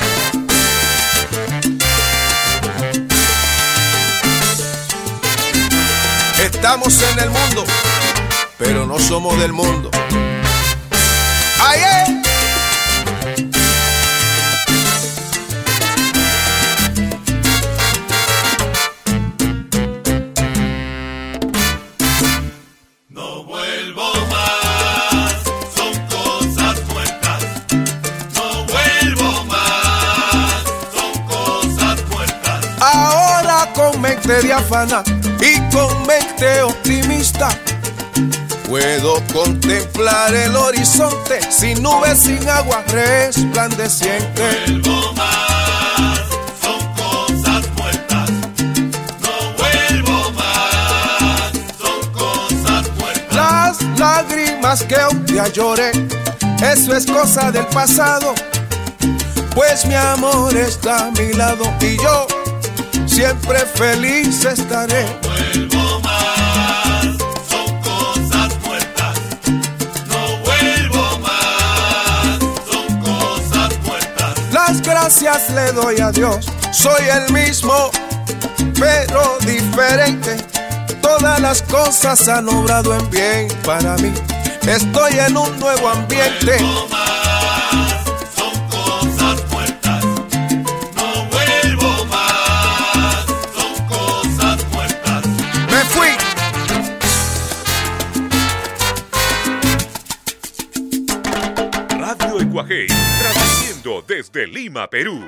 Speaker 12: Estamos en el mundo, pero no somos del mundo. Mente diáfana y con mente optimista. Puedo contemplar el horizonte sin nubes, sin agua resplandeciente.
Speaker 3: Vuelvo más, son cosas muertas. No vuelvo más, son cosas muertas.
Speaker 12: Las lágrimas que un día lloré, eso es cosa del pasado. Pues mi amor está a mi lado y yo siempre feliz estaré.
Speaker 3: Vuelvo más, son cosas muertas. No vuelvo más, son cosas muertas.
Speaker 12: Las gracias le doy a Dios, soy el mismo, pero diferente. Todas las cosas han obrado en bien para mí. Estoy en un nuevo ambiente.
Speaker 3: Vuelvo
Speaker 9: desde Lima, Perú.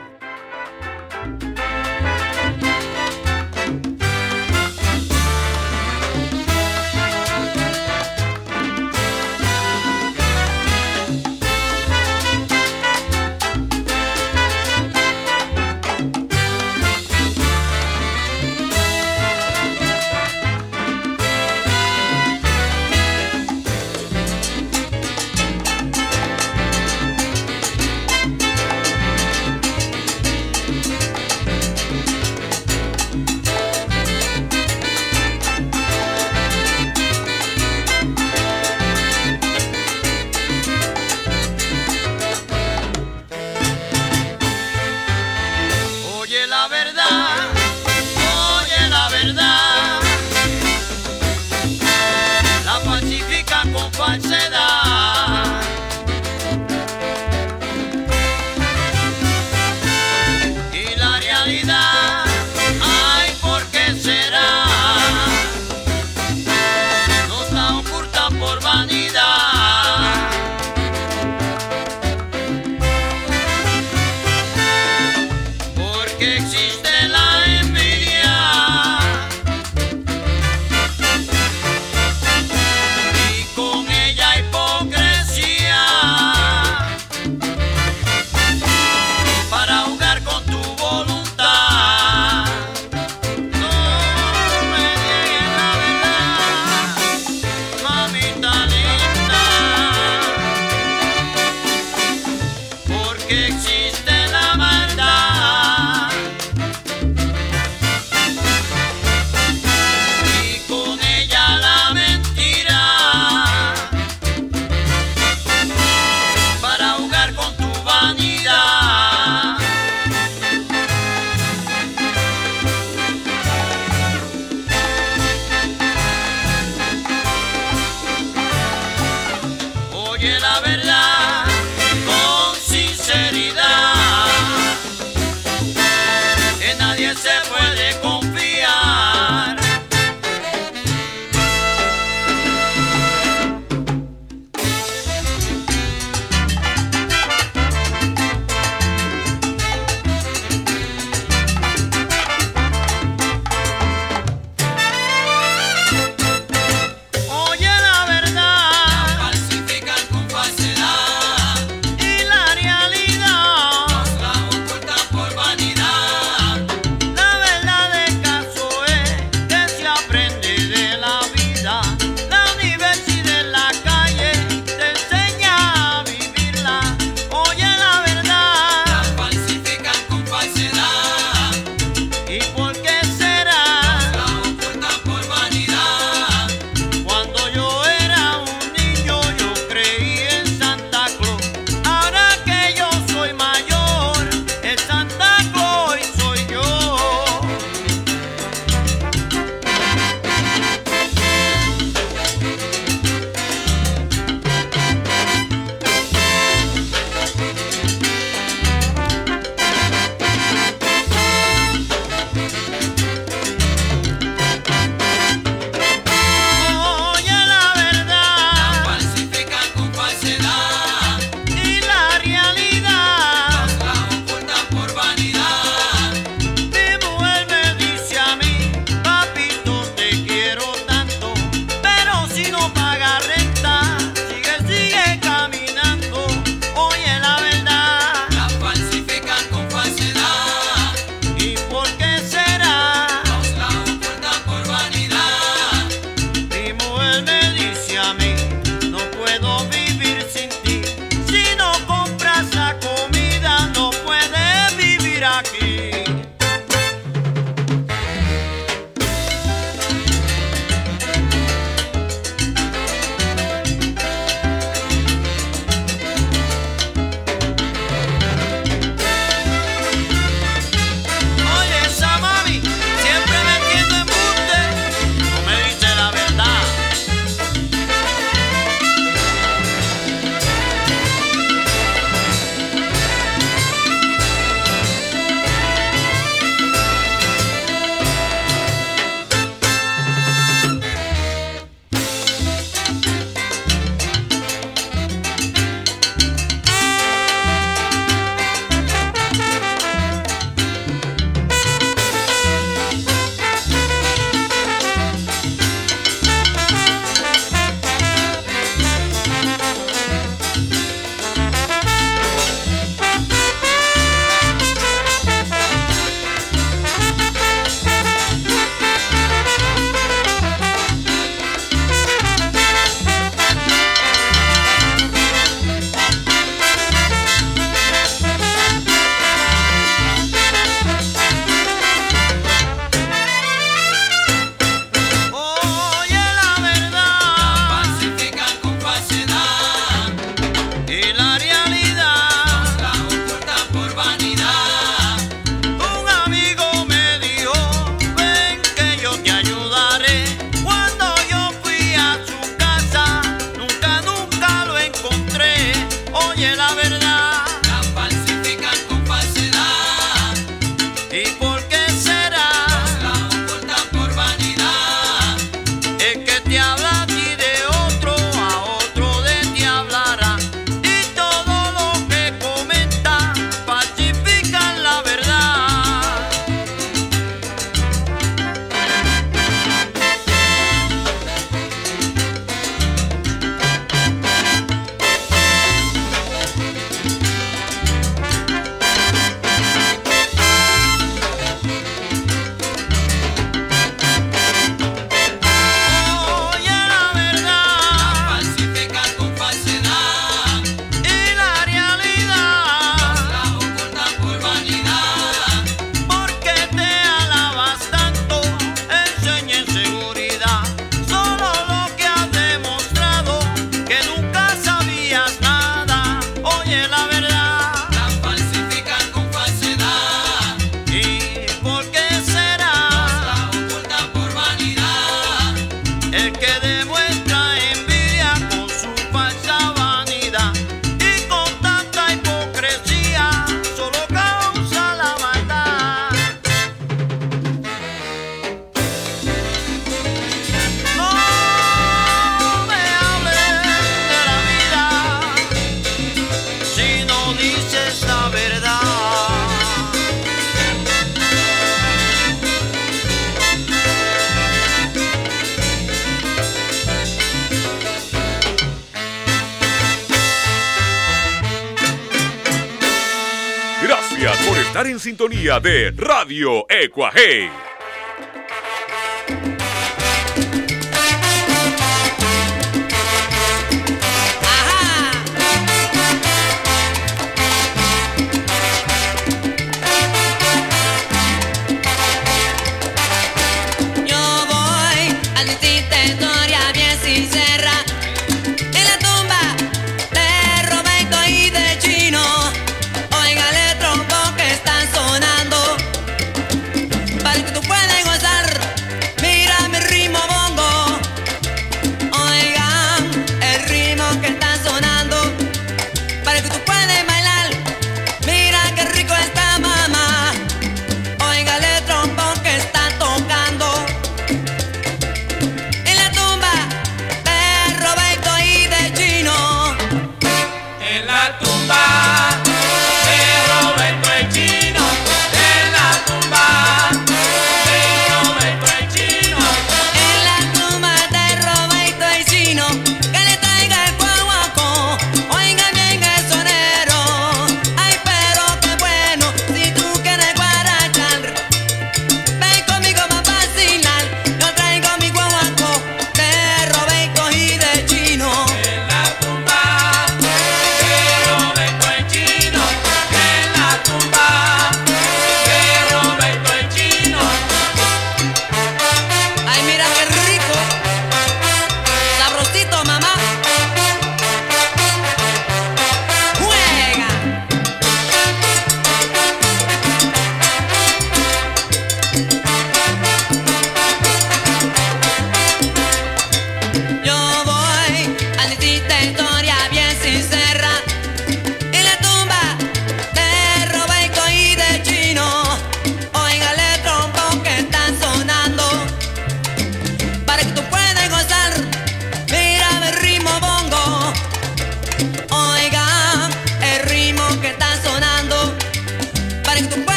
Speaker 4: Estar en sintonía de Radio Ecuaje.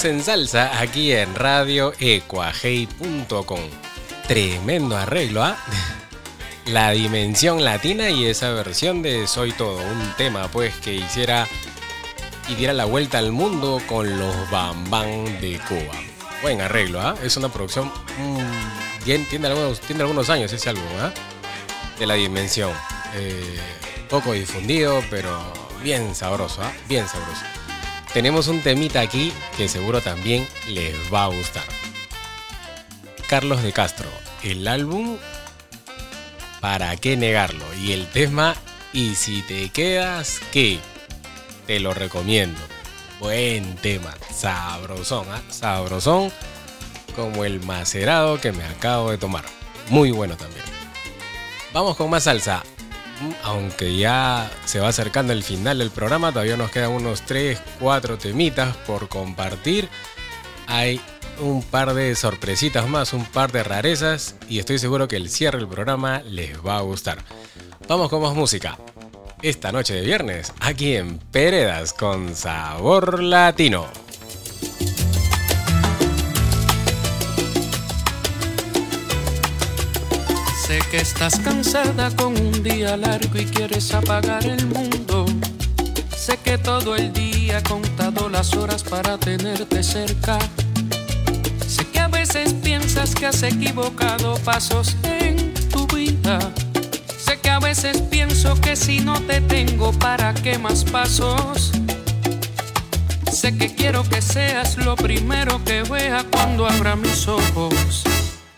Speaker 1: Seguimos en salsa aquí en Radio radioecuajei.com. Tremendo arreglo, ¿ah? La dimensión latina y esa versión de Soy Todo, un tema pues que hiciera y diera la vuelta al mundo con los Bambán de Cuba. Buen arreglo, ¿ah? Es una producción mm, bien, tiene algunos, tiene algunos años ese álbum, ¿ah? De la dimensión. Eh, poco difundido, pero bien sabroso, ¿ah? Bien sabroso. Tenemos un temita aquí que seguro también les va a gustar. Carlos de Castro, el álbum ¿Para qué negarlo? Y el tema Y si te quedas, ¿qué? Te lo recomiendo. Buen tema, sabrosón, ¿ah? sabrosón como el macerado que me acabo de tomar. Muy bueno también. Vamos con más salsa. Aunque ya se va acercando el final del programa, todavía nos quedan unos 3, 4 temitas por compartir. Hay un par de sorpresitas más, un par de rarezas y estoy seguro que el cierre del programa les va a gustar. Vamos con más música. Esta noche de viernes, aquí en Peredas con Sabor Latino.
Speaker 13: Sé que estás cansada con un día largo y quieres apagar el mundo. Sé que todo el día he contado las horas para tenerte cerca. Sé que a veces piensas que has equivocado pasos en tu vida. Sé que a veces pienso que si no te tengo, ¿para qué más pasos? Sé que quiero que seas lo primero que vea cuando abra mis ojos.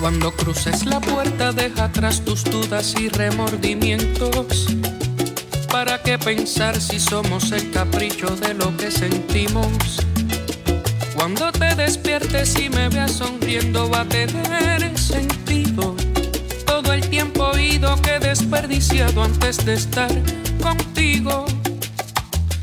Speaker 13: Cuando cruces la puerta deja atrás tus dudas y remordimientos. ¿Para qué pensar si somos el capricho de lo que sentimos? Cuando te despiertes y me veas sonriendo va a tener sentido. Todo el tiempo oído que he desperdiciado antes de estar contigo.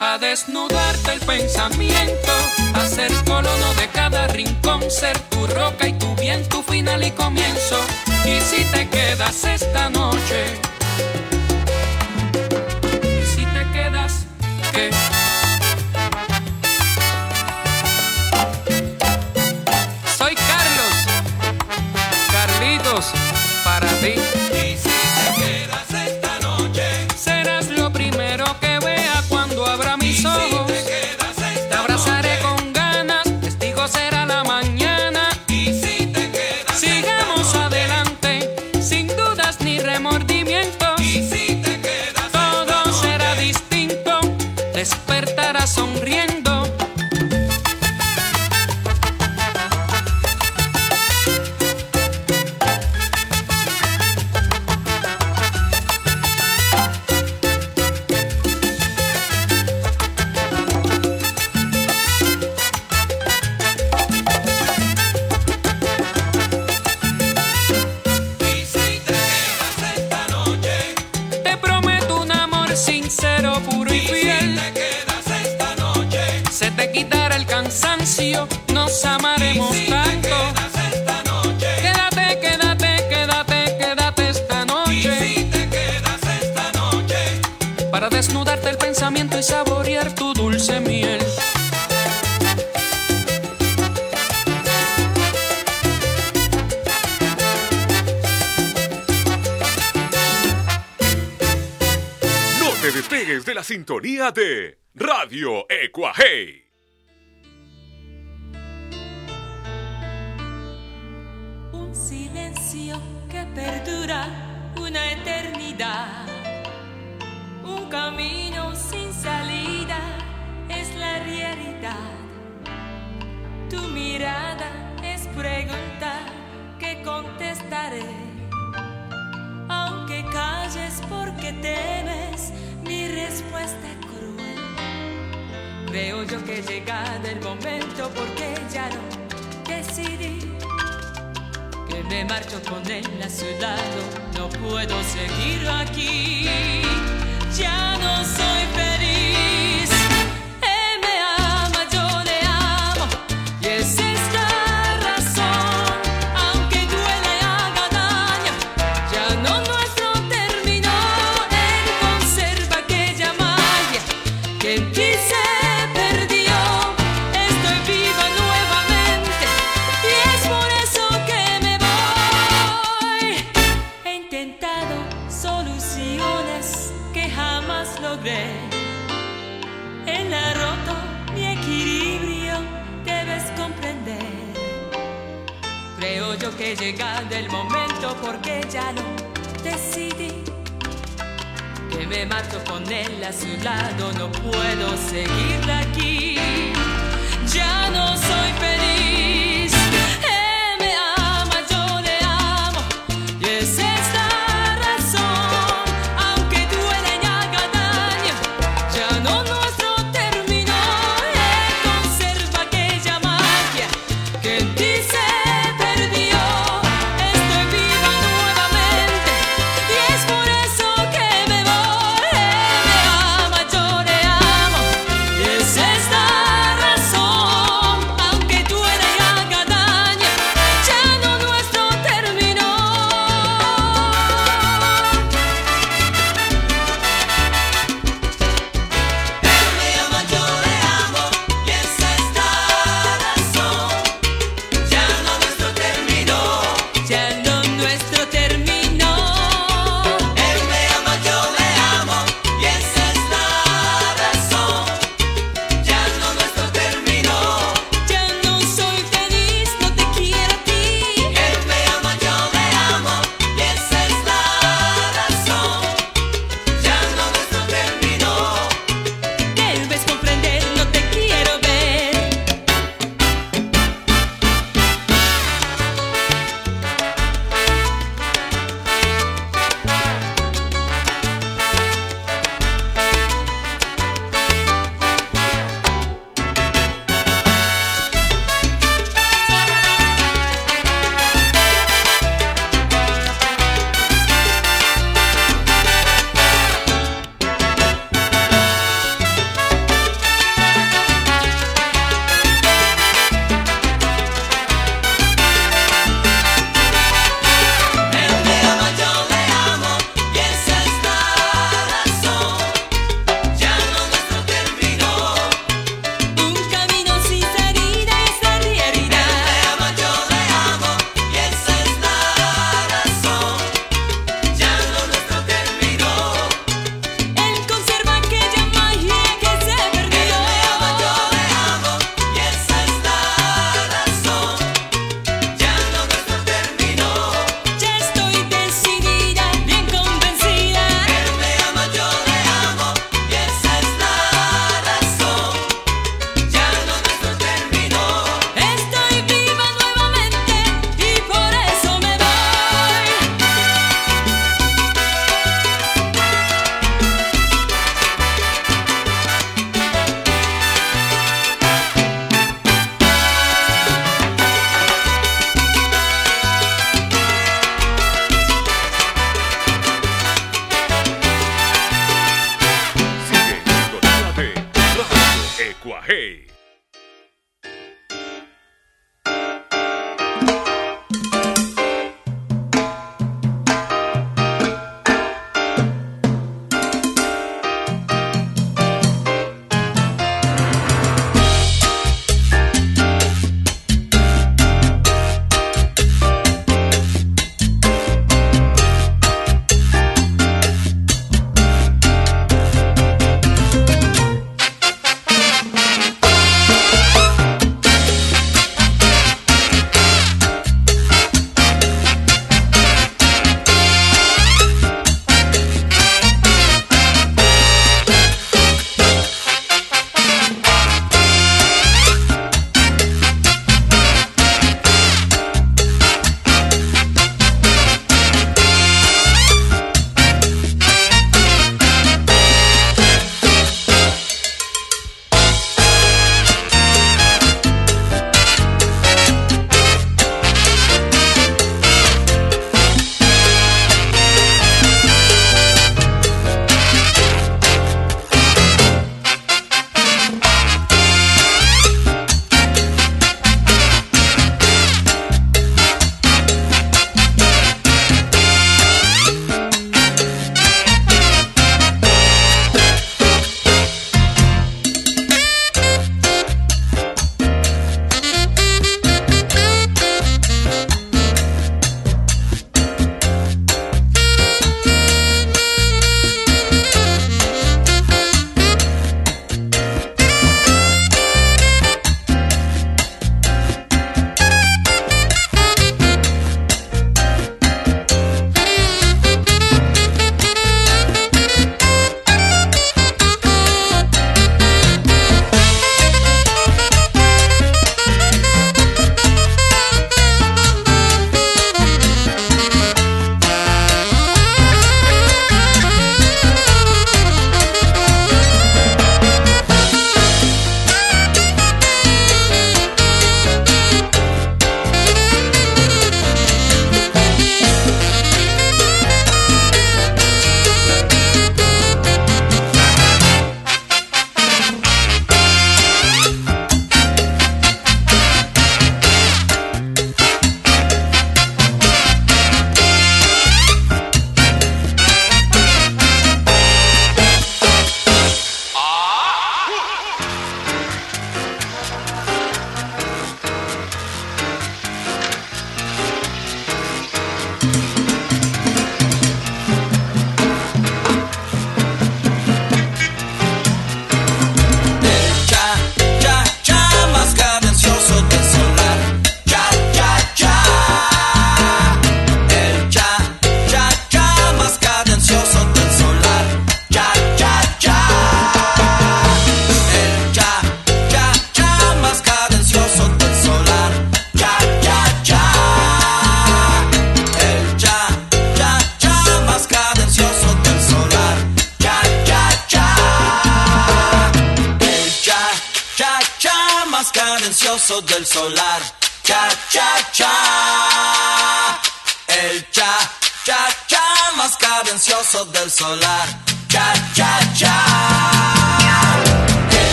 Speaker 13: a desnudarte el pensamiento, a ser colono de cada rincón, ser tu roca y tu bien, tu final y comienzo. Y si te quedas esta noche, y si te quedas, ¿qué? Soy Carlos, Carlitos,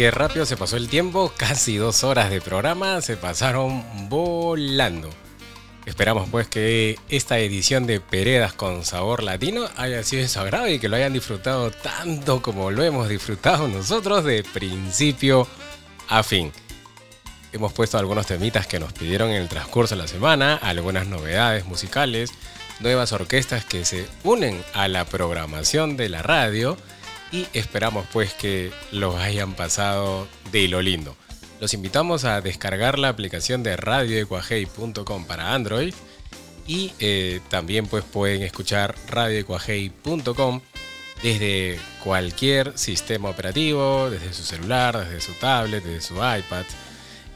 Speaker 1: qué rápido se pasó el tiempo, casi dos horas de programa se pasaron volando. Esperamos pues que esta edición de Peredas con sabor latino haya sido de su agrado y que lo hayan disfrutado tanto como lo hemos disfrutado nosotros de principio a fin. Hemos puesto algunos temitas que nos pidieron en el transcurso de la semana, algunas novedades musicales, nuevas orquestas que se unen a la programación de la radio y esperamos pues que los hayan pasado de lo lindo. Los invitamos a descargar la aplicación de radioecuajei.com para Android y eh, también pues pueden escuchar radioecuajei.com desde cualquier sistema operativo, desde su celular, desde su tablet, desde su iPad,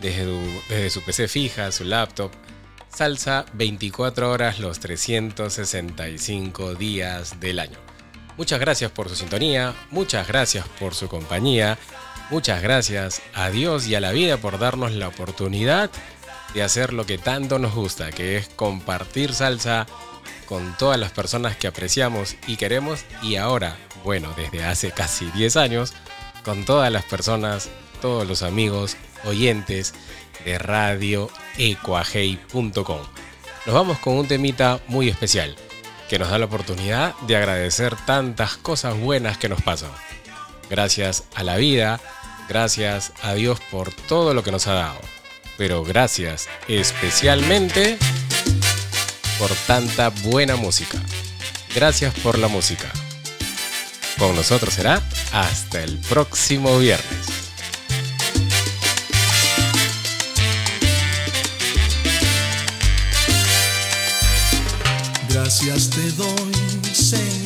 Speaker 1: desde su, desde su PC fija, su laptop. Salsa 24 horas los 365 días del año. Muchas gracias por su sintonía, muchas gracias por su compañía, muchas gracias a Dios y a la vida por darnos la oportunidad de hacer lo que tanto nos gusta, que es compartir salsa con todas las personas que apreciamos y queremos y ahora, bueno, desde hace casi 10 años, con todas las personas, todos los amigos, oyentes de radioecuajei.com. Nos vamos con un temita muy especial que nos da la oportunidad de agradecer tantas cosas buenas que nos pasan. Gracias a la vida, gracias a Dios por todo lo que nos ha dado, pero gracias especialmente por tanta buena música. Gracias por la música. Con nosotros será hasta el próximo viernes.
Speaker 14: Gracias te doy, Señor,